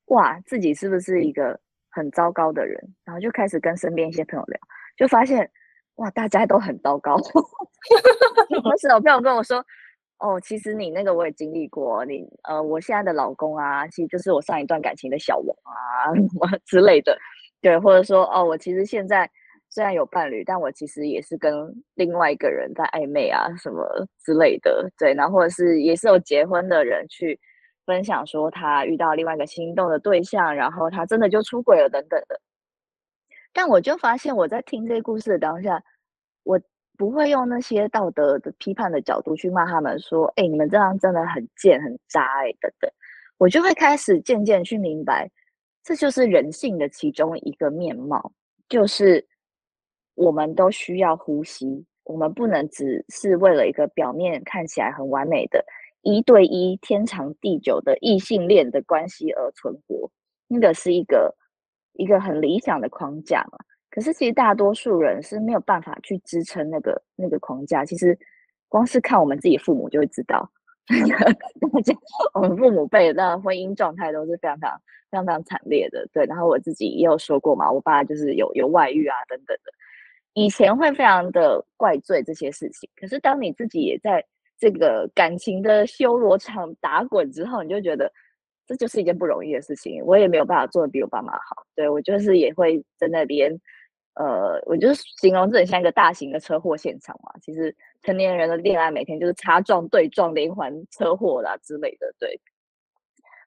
哇，自己是不是一个很糟糕的人？然后就开始跟身边一些朋友聊，就发现，哇，大家都很糟糕。当时有朋友跟我说，哦，其实你那个我也经历过，你呃，我现在的老公啊，其实就是我上一段感情的小王啊，什么之类的，对，或者说，哦，我其实现在。虽然有伴侣，但我其实也是跟另外一个人在暧昧啊，什么之类的，对，然后或者是也是有结婚的人去分享说他遇到另外一个心动的对象，然后他真的就出轨了等等的。但我就发现我在听这些故事的当下，我不会用那些道德的批判的角度去骂他们说，哎，你们这样真的很贱很渣哎等等，我就会开始渐渐去明白，这就是人性的其中一个面貌，就是。我们都需要呼吸，我们不能只是为了一个表面看起来很完美的一对一天长地久的异性恋的关系而存活。那个是一个一个很理想的框架嘛。可是其实大多数人是没有办法去支撑那个那个框架。其实光是看我们自己父母就会知道，大家我们父母辈的婚姻状态都是非常非常非常非常惨烈的。对，然后我自己也有说过嘛，我爸就是有有外遇啊等等的。以前会非常的怪罪这些事情，可是当你自己也在这个感情的修罗场打滚之后，你就觉得这就是一件不容易的事情。我也没有办法做得比我爸妈好，对，我就是也会在那边，呃，我就是形容这很像一个大型的车祸现场嘛。其实成年人的恋爱每天就是擦撞、对撞、连环车祸啦之类的，对。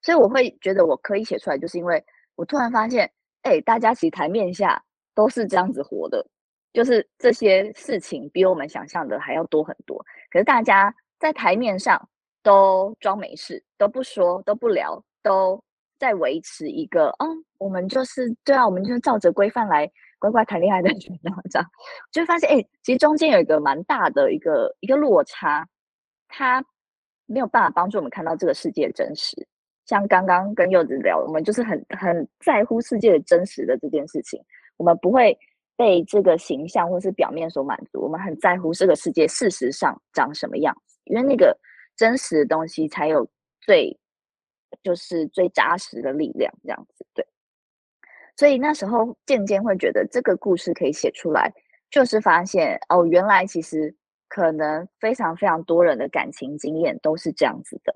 所以我会觉得我可以写出来，就是因为我突然发现，哎，大家其实台面下都是这样子活的。就是这些事情比我们想象的还要多很多，可是大家在台面上都装没事，都不说，都不聊，都在维持一个，嗯，我们就是对啊，我们就是照着规范来乖乖谈恋爱的这样，这样就会发现，哎，其实中间有一个蛮大的一个一个落差，它没有办法帮助我们看到这个世界的真实。像刚刚跟柚子聊，我们就是很很在乎世界的真实的这件事情，我们不会。被这个形象或是表面所满足，我们很在乎这个世界事实上长什么样子，因为那个真实的东西才有最就是最扎实的力量，这样子对。所以那时候渐渐会觉得这个故事可以写出来，就是发现哦，原来其实可能非常非常多人的感情经验都是这样子的。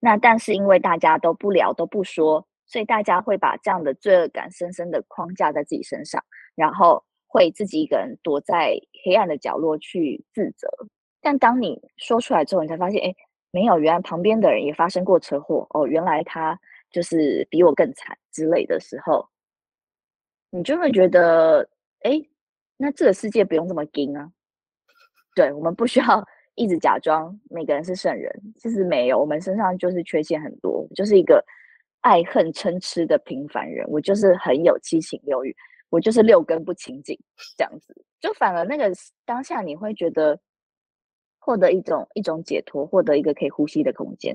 那但是因为大家都不聊都不说，所以大家会把这样的罪恶感深深的框架在自己身上，然后。会自己一个人躲在黑暗的角落去自责，但当你说出来之后，你才发现，哎，没有，原来旁边的人也发生过车祸哦，原来他就是比我更惨之类的时候，你就会觉得，哎，那这个世界不用这么惊啊。对，我们不需要 一直假装每个人是圣人，其实没有，我们身上就是缺陷很多，就是一个爱恨嗔痴的平凡人，我就是很有七情六欲。我就是六根不清净，这样子，就反而那个当下你会觉得获得一种一种解脱，获得一个可以呼吸的空间，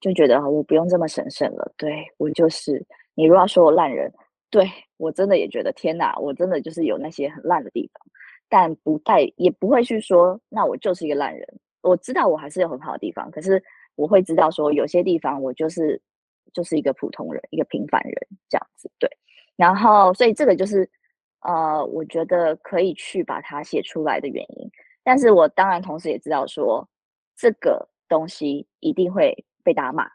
就觉得我不用这么神圣了。对，我就是，你如果要说我烂人，对，我真的也觉得天哪，我真的就是有那些很烂的地方，但不带也不会去说，那我就是一个烂人。我知道我还是有很好的地方，可是我会知道说有些地方我就是就是一个普通人，一个平凡人这样子，对。然后，所以这个就是，呃，我觉得可以去把它写出来的原因。但是我当然同时也知道说，这个东西一定会被大家骂，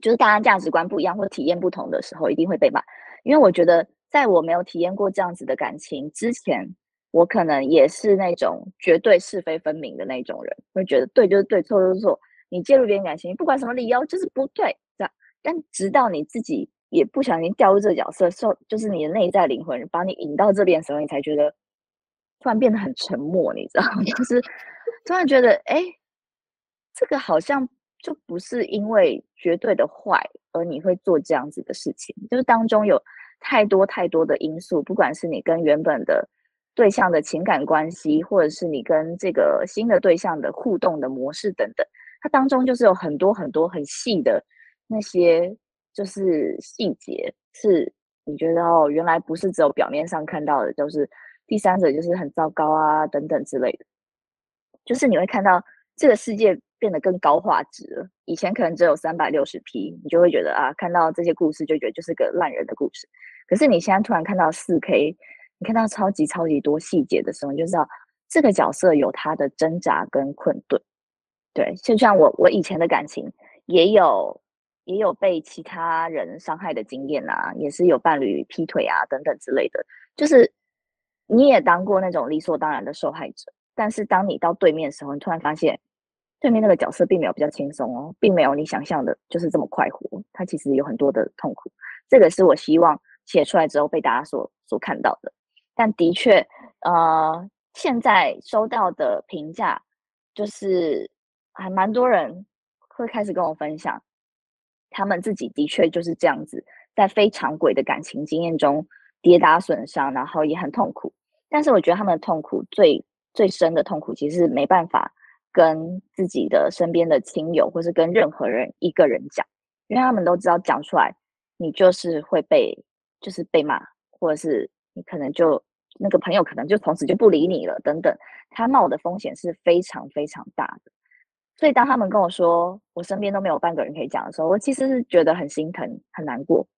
就是大家价值观不一样或体验不同的时候，一定会被骂。因为我觉得，在我没有体验过这样子的感情之前，我可能也是那种绝对是非分明的那种人，会觉得对就是对，错就是错。你介入别人感情，不管什么理由，就是不对，这样。但直到你自己。也不小心掉入这个角色，受就是你的内在灵魂把你引到这边的时候，你才觉得突然变得很沉默，你知道吗？就是突然觉得，哎，这个好像就不是因为绝对的坏而你会做这样子的事情，就是当中有太多太多的因素，不管是你跟原本的对象的情感关系，或者是你跟这个新的对象的互动的模式等等，它当中就是有很多很多很细的那些。就是细节是你觉得哦，原来不是只有表面上看到的，就是第三者就是很糟糕啊等等之类的。就是你会看到这个世界变得更高画质了。以前可能只有三百六十 P，你就会觉得啊，看到这些故事就觉得就是个烂人的故事。可是你现在突然看到四 K，你看到超级超级多细节的时候，你就知道这个角色有他的挣扎跟困顿。对，就像我我以前的感情也有也有被其他人伤害的经验啊，也是有伴侣劈腿啊等等之类的。就是你也当过那种理所当然的受害者，但是当你到对面的时候，你突然发现。对面那个角色并没有比较轻松哦，并没有你想象的，就是这么快活。他其实有很多的痛苦，这个是我希望写出来之后被大家所所看到的。但的确，呃，现在收到的评价就是还蛮多人会开始跟我分享，他们自己的确就是这样子，在非常轨的感情经验中跌打损伤，然后也很痛苦。但是我觉得他们的痛苦最最深的痛苦，其实是没办法。跟自己的身边的亲友，或是跟任何人一个人讲，因为他们都知道讲出来，你就是会被，就是被骂，或者是你可能就那个朋友可能就从此就不理你了，等等，他冒的风险是非常非常大的。所以当他们跟我说我身边都没有半个人可以讲的时候，我其实是觉得很心疼、很难过。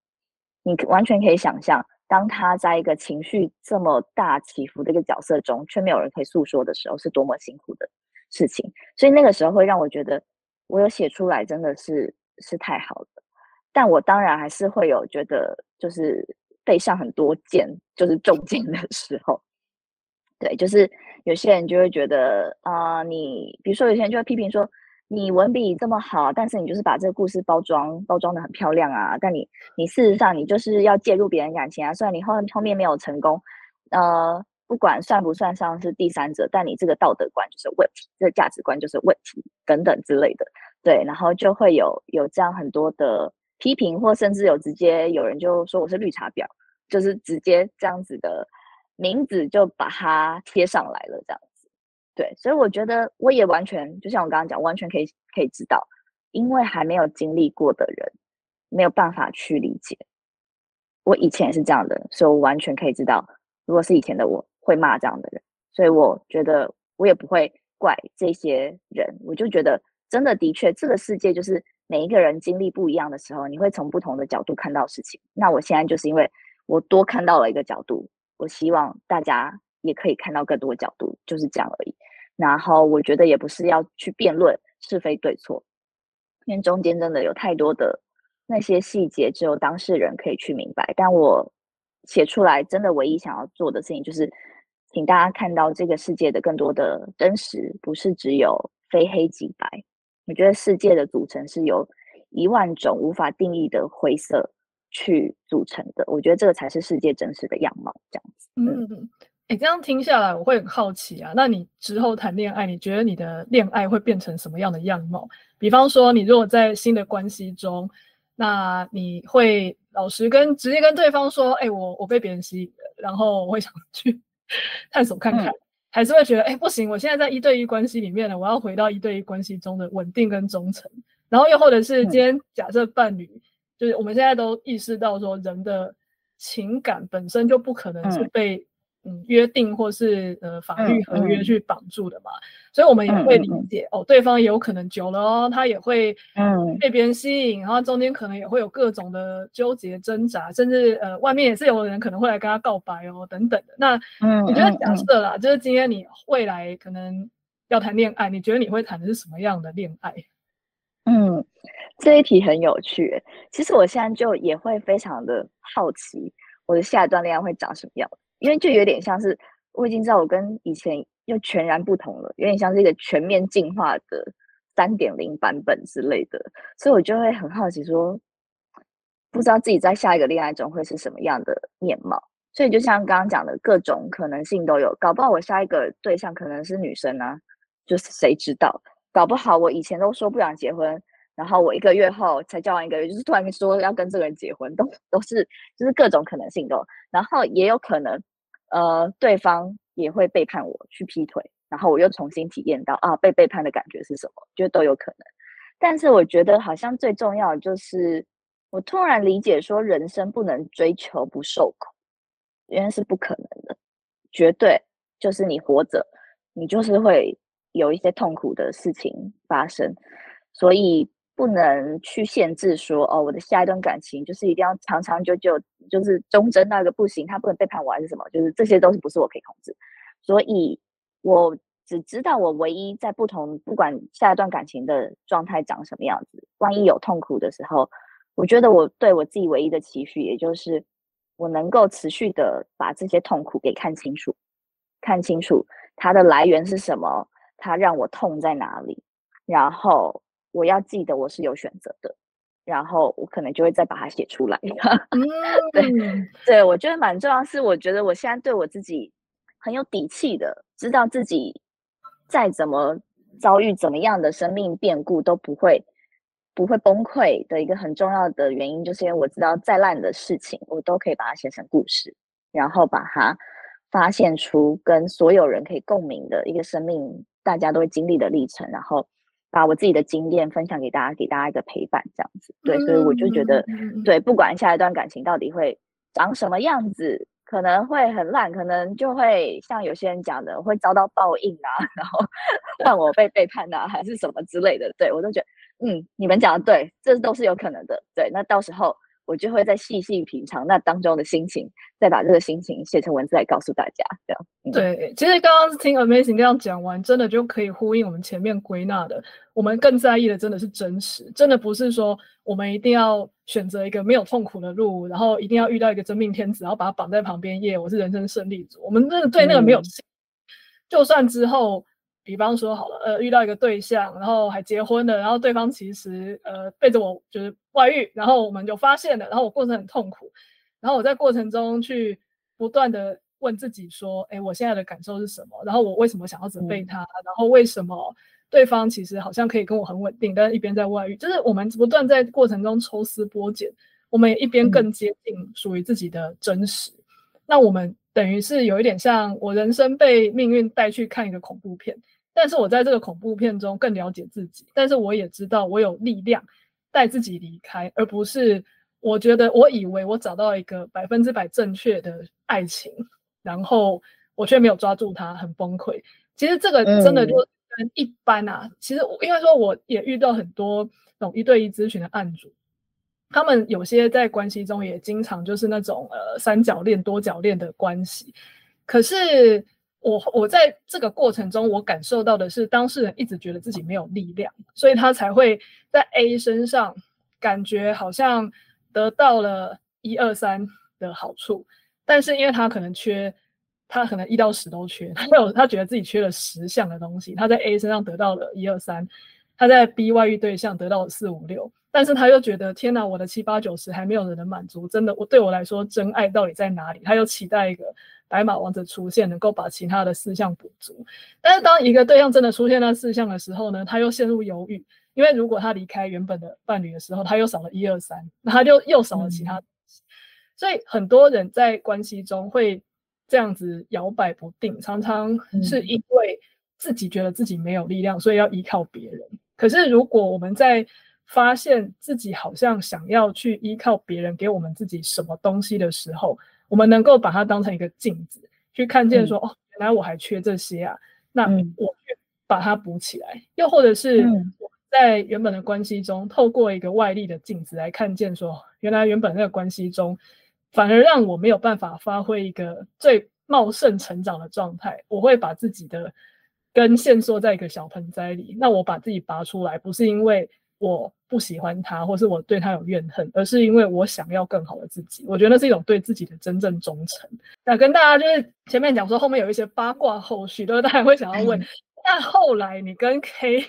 你完全可以想象，当他在一个情绪这么大起伏的一个角色中，却没有人可以诉说的时候，是多么辛苦的。事情，所以那个时候会让我觉得，我有写出来真的是是太好了。但我当然还是会有觉得，就是背上很多剑，就是重剑的时候。对，就是有些人就会觉得啊、呃，你比如说有些人就会批评说，你文笔这么好，但是你就是把这个故事包装包装的很漂亮啊，但你你事实上你就是要介入别人感情啊，虽然你后后面没有成功，呃。不管算不算上是第三者，但你这个道德观就是问题，这个价值观就是问题等等之类的，对，然后就会有有这样很多的批评，或甚至有直接有人就说我是绿茶婊，就是直接这样子的名字就把它贴上来了，这样，对，所以我觉得我也完全就像我刚刚讲，完全可以可以知道，因为还没有经历过的人没有办法去理解，我以前也是这样的，所以我完全可以知道，如果是以前的我。会骂这样的人，所以我觉得我也不会怪这些人。我就觉得，真的的确，这个世界就是每一个人经历不一样的时候，你会从不同的角度看到事情。那我现在就是因为我多看到了一个角度，我希望大家也可以看到更多角度，就是这样而已。然后我觉得也不是要去辩论是非对错，因为中间真的有太多的那些细节，只有当事人可以去明白。但我写出来，真的唯一想要做的事情就是。请大家看到这个世界的更多的真实，不是只有非黑即白。我觉得世界的组成是由一万种无法定义的灰色去组成的。我觉得这个才是世界真实的样貌。这样子，嗯，哎，这样听下来，我会很好奇啊。那你之后谈恋爱，你觉得你的恋爱会变成什么样的样貌？比方说，你如果在新的关系中，那你会老实跟直接跟对方说：“哎，我我被别人吸引了，然后我会想去。”探索看看，嗯、还是会觉得哎、欸、不行，我现在在一对一关系里面呢，我要回到一对一关系中的稳定跟忠诚。然后又或者是今天假设伴侣，嗯、就是我们现在都意识到说，人的情感本身就不可能是被、嗯。嗯，约定或是呃法律合约去绑住的嘛，所以我们也会理解、哦，对方也有可能久了哦，他也会嗯被别人吸引，嗯、然后中间可能也会有各种的纠结挣扎，甚至呃外面也是有人可能会来跟他告白哦等等的。那嗯，你觉得假设啦，就是今天你未来可能要谈恋爱，你觉得你会谈的是什么样的恋爱？嗯，这一题很有趣。其实我现在就也会非常的好奇，我的下一段恋爱会长什么样。因为就有点像是我已经知道我跟以前又全然不同了，有点像是一个全面进化的三点零版本之类的，所以我就会很好奇说，不知道自己在下一个恋爱中会是什么样的面貌。所以就像刚刚讲的各种可能性都有，搞不好我下一个对象可能是女生啊，就是谁知道？搞不好我以前都说不想结婚，然后我一个月后才交往一个月，就是突然说要跟这个人结婚，都都是就是各种可能性都，然后也有可能。呃，对方也会背叛我，去劈腿，然后我又重新体验到啊，被背叛的感觉是什么？觉得都有可能。但是我觉得好像最重要的就是，我突然理解说，人生不能追求不受苦，原来是不可能的。绝对就是你活着，你就是会有一些痛苦的事情发生，所以不能去限制说哦，我的下一段感情就是一定要长长久久，就是忠贞那个不行，他不能背叛我还是什么，就是这些都是不是我可以控制，所以我只知道我唯一在不同不管下一段感情的状态长什么样子，万一有痛苦的时候，我觉得我对我自己唯一的期许，也就是我能够持续的把这些痛苦给看清楚，看清楚它的来源是什么。它让我痛在哪里，然后我要记得我是有选择的，然后我可能就会再把它写出来。嗯、对，对我觉得蛮重要，是我觉得我现在对我自己很有底气的，知道自己再怎么遭遇怎么样的生命变故都不会不会崩溃的一个很重要的原因，就是因为我知道再烂的事情，我都可以把它写成故事，然后把它发现出跟所有人可以共鸣的一个生命。大家都会经历的历程，然后把我自己的经验分享给大家，给大家一个陪伴，这样子。对，所以我就觉得，对，不管下一段感情到底会长什么样子，可能会很烂，可能就会像有些人讲的，会遭到报应啊，然后 换我被背叛啊，还是什么之类的。对，我都觉得，嗯，你们讲的对，这都是有可能的。对，那到时候。我就会再细细品尝那当中的心情，再把这个心情写成文字来告诉大家。这样、嗯、对，其实刚刚听 Amazing 这样讲完，真的就可以呼应我们前面归纳的。我们更在意的真的是真实，真的不是说我们一定要选择一个没有痛苦的路，然后一定要遇到一个真命天子，然后把他绑在旁边，耶，我是人生胜利组。我们真的对那个没有信、嗯，就算之后。比方说好了，呃，遇到一个对象，然后还结婚了，然后对方其实呃背着我就是外遇，然后我们就发现了，然后我过程很痛苦，然后我在过程中去不断的问自己说，哎，我现在的感受是什么？然后我为什么想要责备他？嗯。然后为什么对方其实好像可以跟我很稳定，但是一边在外遇？就是我们不断在过程中抽丝剥茧，我们也一边更接近属于自己的真实。嗯。那我们等于是有一点像我人生被命运带去看一个恐怖片。但是我在这个恐怖片中更了解自己，但是我也知道我有力量带自己离开，而不是我觉得我以为我找到一个百分之百正确的爱情，然后我却没有抓住它，很崩溃。其实这个真的就跟一般啊，嗯、其实应该说我也遇到很多那种一对一咨询的案主，他们有些在关系中也经常就是那种呃三角恋、多角恋的关系，可是。我我在这个过程中，我感受到的是当事人一直觉得自己没有力量，所以他才会在 A 身上感觉好像得到了一二三的好处，但是因为他可能缺，他可能一到十都缺，他有他觉得自己缺了十项的东西，他在 A 身上得到了一二三，他在 B 外遇对象得到了四五六，但是他又觉得天哪，我的七八九十还没有人能满足，真的，我对我来说真爱到底在哪里？他又期待一个。白马王子出现，能够把其他的四项补足。但是当一个对象真的出现那四项的时候呢，他又陷入犹豫，因为如果他离开原本的伴侣的时候，他又少了一二三，那他就又少了其他东西。所以很多人在关系中会这样子摇摆不定，常常是因为自己觉得自己没有力量，所以要依靠别人。可是如果我们在发现自己好像想要去依靠别人给我们自己什么东西的时候，我们能够把它当成一个镜子，去看见说，嗯、哦，原来我还缺这些啊，那我去把它补起来。又或者是我在原本的关系中，透过一个外力的镜子来看见说，原来原本那个关系中，反而让我没有办法发挥一个最茂盛成长的状态。我会把自己的根限缩在一个小盆栽里，那我把自己拔出来，不是因为。我不喜欢他，或是我对他有怨恨，而是因为我想要更好的自己。我觉得那是一种对自己的真正忠诚。那跟大家就是前面讲说，后面有一些八卦后续，都是大家会想要问。那后来你跟 K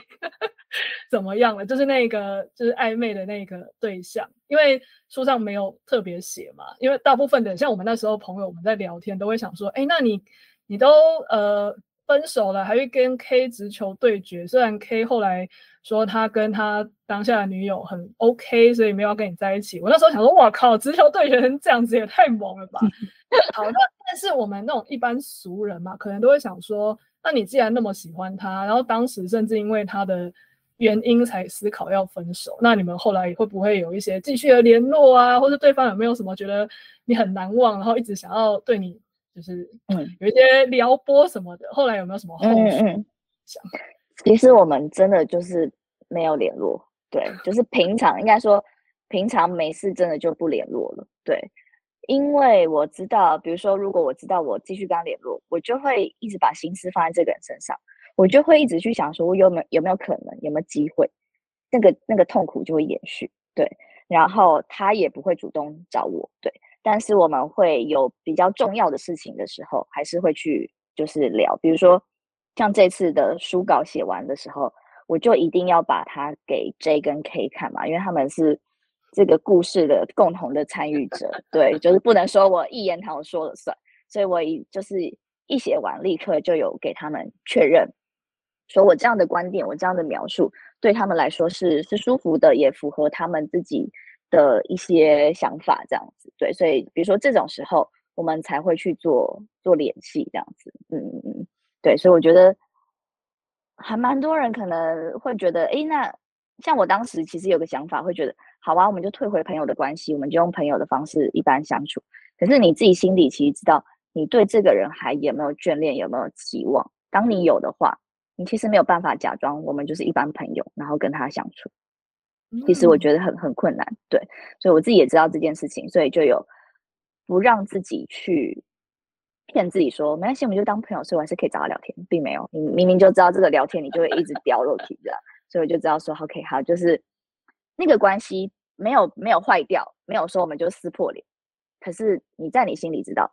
怎么样了？就是那个就是暧昧的那个对象，因为书上没有特别写嘛。因为大部分的像我们那时候朋友，我们在聊天都会想说，哎，那你你都呃。分手了还会跟 K 直球对决，虽然 K 后来说他跟他当下的女友很 OK，所以没有要跟你在一起。我那时候想说，哇靠，直球对决成这样子也太猛了吧！好，那但是我们那种一般俗人嘛，可能都会想说，那你既然那么喜欢他，然后当时甚至因为他的原因才思考要分手，那你们后来会不会有一些继续的联络啊？或者对方有没有什么觉得你很难忘，然后一直想要对你？就是嗯，有一些撩拨什么的，后来有没有什么后续？嗯嗯享？其实我们真的就是没有联络，对，就是平常应该说平常没事，真的就不联络了，对。因为我知道，比如说，如果我知道我继续跟他联络，我就会一直把心思放在这个人身上，我就会一直去想说，我有没有没有可能，有没有机会，那个那个痛苦就会延续，对。然后他也不会主动找我，对。但是我们会有比较重要的事情的时候，还是会去就是聊，比如说像这次的书稿写完的时候，我就一定要把它给 J 跟 K 看嘛，因为他们是。这个故事的共同的参与者，对，就是不能说我一言堂说了算，所以我一就是一写完，立刻就有给他们确认，说我这样的观点，我这样的描述，对他们来说是是舒服的，也符合他们自己的一些想法，这样子，对，所以比如说这种时候，我们才会去做做联系，这样子，嗯嗯嗯，对，所以我觉得还蛮多人可能会觉得，诶，那。像我当时其实有个想法，会觉得好啊，我们就退回朋友的关系，我们就用朋友的方式一般相处。可是你自己心里其实知道，你对这个人还有没有眷恋，有没有期望？当你有的话，你其实没有办法假装我们就是一般朋友，然后跟他相处。其实我觉得很很困难，对。所以我自己也知道这件事情，所以就有不让自己去骗自己说没关系，我们就当朋友，所以我还是可以找他聊天，并没有。你明明就知道这个聊天，你就会一直掉肉体的。所以我就知道说，OK，好，就是那个关系没有没有坏掉，没有说我们就撕破脸。可是你在你心里知道，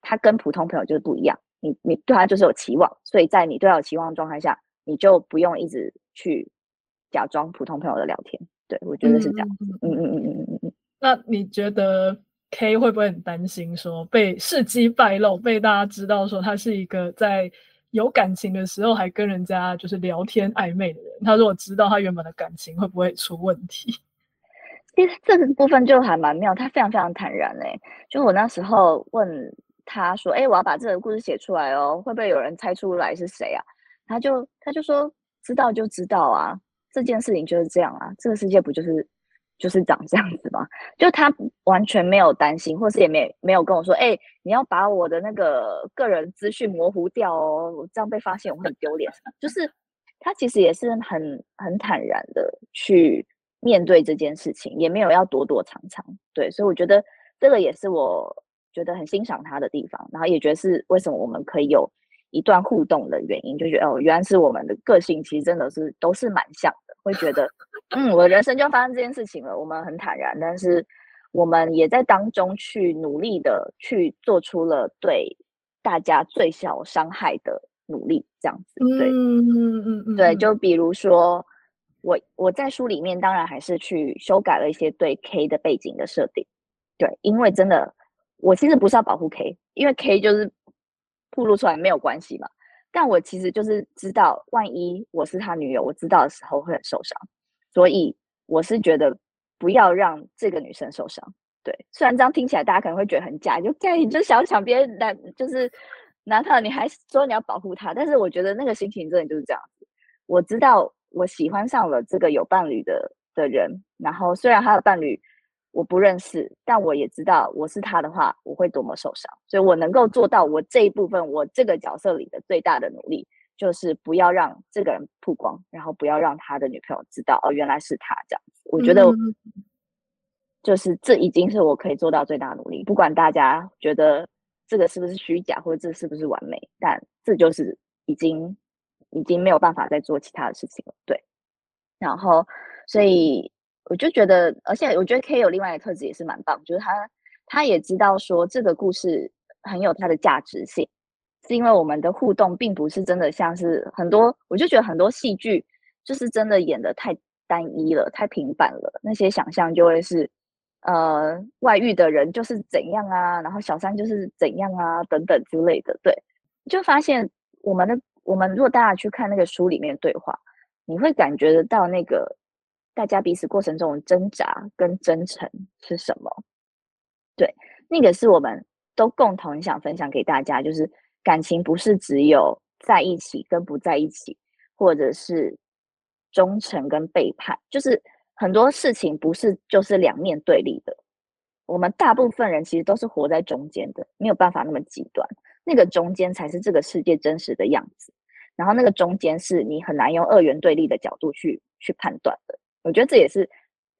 他跟普通朋友就是不一样。你你对他就是有期望，所以在你对他有期望的状态下，你就不用一直去假装普通朋友的聊天。对，我觉得是这样。嗯嗯嗯嗯嗯嗯嗯。那你觉得 K 会不会很担心说被事迹败露，被大家知道说他是一个在有感情的时候还跟人家就是聊天暧昧的人，他如果知道他原本的感情会不会出问题？其实这个部分就还蛮妙，他非常非常坦然哎、欸。就我那时候问他说：“哎、我要把这个故事写出来哦，会不会有人猜出来是谁啊？”他就他就说：“知道就知道啊，这件事情就是这样啊，这个世界不就是。”就是长这样子嘛，就他完全没有担心，或是也没没有跟我说，哎、你要把我的那个个人资讯模糊掉哦，我这样被发现我会很丢脸。就是他其实也是很很坦然的去面对这件事情，也没有要躲躲藏藏。对，所以我觉得这个也是我觉得很欣赏他的地方，然后也觉得是为什么我们可以有一段互动的原因，就觉得哦，原来是我们的个性其实真的是都是蛮像的。会觉得，嗯，我的人生就发生这件事情了。我们很坦然，但是我们也在当中去努力的去做出了对大家最小伤害的努力，这样子。对，嗯嗯嗯，对。就比如说，我我在书里面当然还是去修改了一些对 K 的背景的设定。对，因为真的，我其实不是要保护 K，因为 K 就是暴露出来没有关系嘛。但我其实就是知道，万一我是他女友，我知道的时候会很受伤，所以我是觉得不要让这个女生受伤。对，虽然这样听起来大家可能会觉得很假，就对，你就想抢别人男，就是男朋友，你还说你要保护他，但是我觉得那个心情真的就是这样子。我知道我喜欢上了这个有伴侣的的人，然后虽然他的伴侣。我不认识，但我也知道我是他的话，我会多么受伤。所以我能够做到我这一部分，我这个角色里的最大的努力，就是不要让这个人曝光，然后不要让他的女朋友知道哦，原来是他这样子。我觉得，就是这已经是我可以做到最大努力。不管大家觉得这个是不是虚假，或者这是不是完美，但这就是已经已经没有办法再做其他的事情了。对，然后所以。我就觉得，而且我觉得 K 有另外一个特质也是蛮棒，就是他他也知道说这个故事很有它的价值性，是因为我们的互动并不是真的像是很多，我就觉得很多戏剧就是真的演的太单一了，太平板了，那些想象就会是呃外遇的人就是怎样啊，然后小三就是怎样啊等等之类的，对，就发现我们的我们如果大家去看那个书里面对话，你会感觉得到那个。大家彼此过程中的挣扎跟真诚是什么？对，那个是我们都共同想分享给大家，就是感情不是只有在一起跟不在一起，或者是忠诚跟背叛，就是很多事情不是就是两面对立的。我们大部分人其实都是活在中间的，没有办法那么极端，那个中间才是这个世界真实的样子。然后那个中间是你很难用二元对立的角度去去判断的。我觉得这也是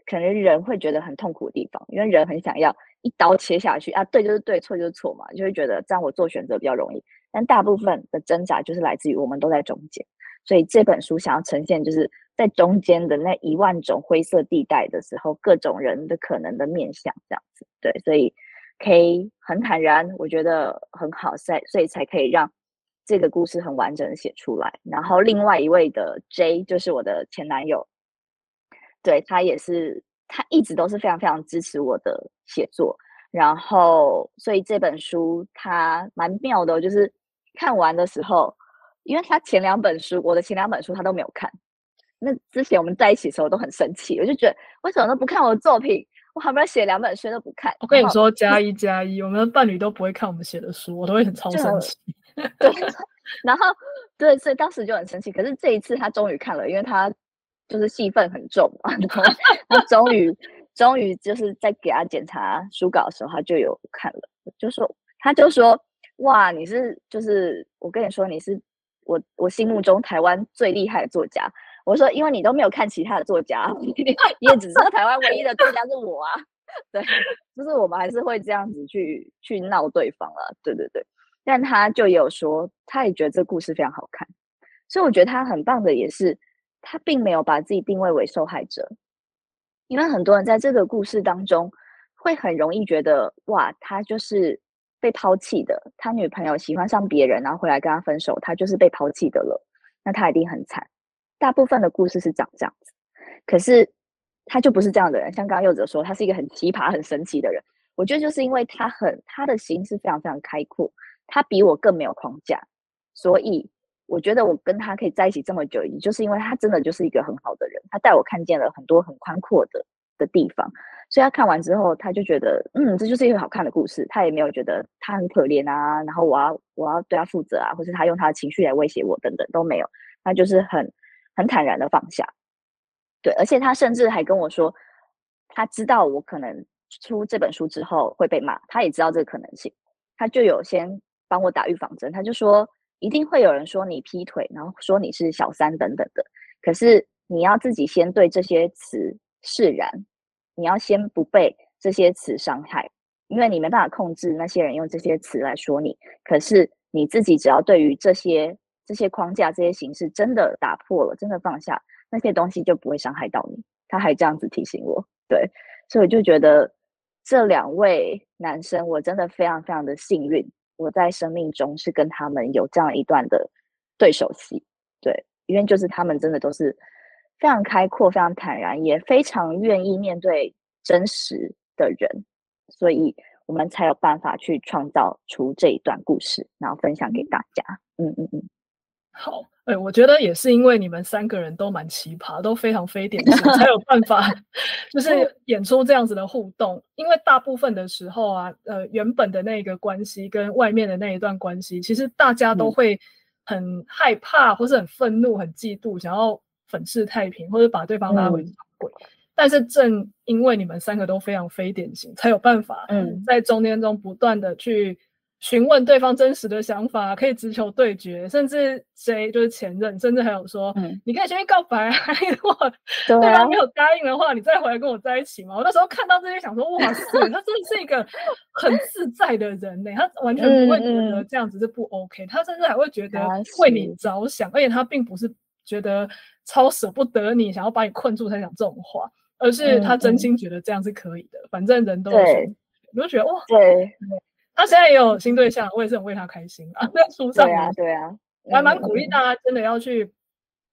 可能人会觉得很痛苦的地方，因为人很想要一刀切下去啊，对就是对，错就是错嘛，就会觉得这样我做选择比较容易。但大部分的挣扎就是来自于我们都在中间，所以这本书想要呈现就是在中间的那一万种灰色地带的时候，各种人的可能的面相这样子。对，所以可以很坦然，我觉得很好，所以所以才可以让这个故事很完整的写出来。然后另外一位的 J 就是我的前男友，对，他也是，他一直都是非常非常支持我的写作。然后所以这本书它蛮妙的，就是。看完的时候，因为他前两本书，我的前两本书他都没有看。那之前我们在一起的时候都很生气，我就觉得为什么都不看我的作品？我好不容易写两本书都不看。我跟你说，加一加一，我们的伴侣都不会看我们写的书，我都会很超生气。对，然后对，所以当时就很生气。可是这一次他终于看了，因为他就是戏份很重嘛，然后他终于终于就是在给他检查书稿的时候，他就有看了，就说他就说。哇，你是就是我跟你说，你是我我心目中台湾最厉害的作家。我说，因为你都没有看其他的作家，你 也只知道台湾唯一的作家是我啊。对，就是我们还是会这样子去去闹对方了。对对对，但他就有说，他也觉得这故事非常好看。所以我觉得他很棒的也是，他并没有把自己定位为受害者，因为很多人在这个故事当中会很容易觉得，哇，他就是。被抛弃的，他女朋友喜欢上别人，然后回来跟他分手，他就是被抛弃的了。那他一定很惨。大部分的故事是长这样子，可是他就不是这样的人。像刚刚柚子说，他是一个很奇葩、很神奇的人。我觉得就是因为他很，他的心是非常非常开阔，他比我更没有框架，所以我觉得我跟他可以在一起这么久，也就是因为他真的就是一个很好的人，他带我看见了很多很宽阔的的地方。所以他看完之后，他就觉得，嗯，这就是一个好看的故事。他也没有觉得他很可怜啊，然后我要我要对他负责啊，或是他用他的情绪来威胁我等等都没有。他就是很很坦然的放下。对，而且他甚至还跟我说，他知道我可能出这本书之后会被骂，他也知道这个可能性，他就有先帮我打预防针。他就说，一定会有人说你劈腿，然后说你是小三等等的。可是你要自己先对这些词释然。你要先不被这些词伤害，因为你没办法控制那些人用这些词来说你。可是你自己只要对于这些这些框架、这些形式真的打破了，真的放下那些东西，就不会伤害到你。他还这样子提醒我，对，所以我就觉得这两位男生，我真的非常非常的幸运，我在生命中是跟他们有这样一段的对手戏，对，因为就是他们真的都是。非常开阔，非常坦然，也非常愿意面对真实的人，所以我们才有办法去创造出这一段故事，然后分享给大家。嗯嗯嗯，好，哎、欸，我觉得也是因为你们三个人都蛮奇葩，都非常非典型，才有办法 就是演出这样子的互动。因为大部分的时候啊，呃，原本的那个关系跟外面的那一段关系，其实大家都会很害怕，或是很愤怒、很嫉妒，想要。粉饰太平，或者把对方拉回正轨，嗯，但是正因为你们三个都非常非典型，才有办法嗯在中间中不断的去询问对方真实的想法，可以直球对决，甚至谁就是前任，甚至还有说，嗯，你可以先去告白，如果对方没有答应的话，你再回来跟我在一起嘛。我那时候看到这些，想说，哇塞，他真的是一个很自在的人呢，他完全不会觉得这样子是不 OK，嗯，他甚至还会觉得为你着想，而且他并不是觉得。超舍不得你，想要把你困住才讲这种话，而是他真心觉得这样是可以的。反正人都有，我就觉得哇，对，他现在也有新对象，我也是很为他开心啊。在书上，对啊，对啊，我还蛮鼓励大家真的要去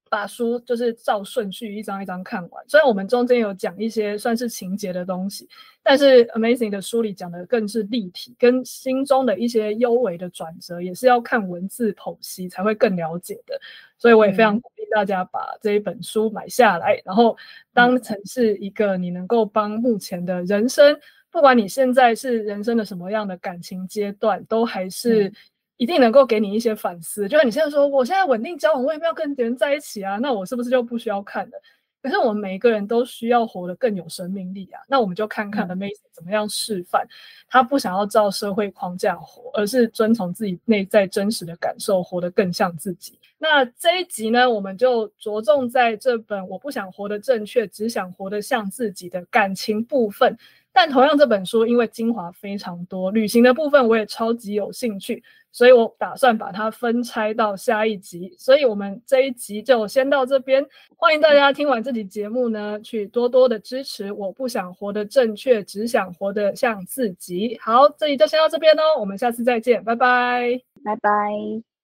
把书就是照顺序一张一张看完。虽然我们中间有讲一些算是情节的东西，但是 Amazing 的书里讲的更是立体，跟心中的一些幽微的转折，也是要看文字剖析才会更了解的。所以我也非常鼓励大家把这一本书买下来，然后当成是一个你能够帮目前的人生，不管你现在是人生的什么样的感情阶段，都还是一定能够给你一些反思。就像你现在说，我现在稳定交往，我也没有跟别人在一起啊，那我是不是就不需要看了？可是我们每一个人都需要活得更有生命力啊。那我们就看看 Amazing 怎么样示范，他不想要照社会框架活，而是遵从自己内在真实的感受，活得更像自己。那这一集呢，我们就着重在这本《我不想活得正确，只想活得像自己》的感情部分。但同样这本书因为精华非常多，旅行的部分我也超级有兴趣，所以我打算把它分拆到下一集。所以我们这一集就先到这边，欢迎大家听完这集节目呢，去多多的支持。我不想活得正确，只想活得像自己。好，这里就先到这边喽，我们下次再见，拜拜，拜拜。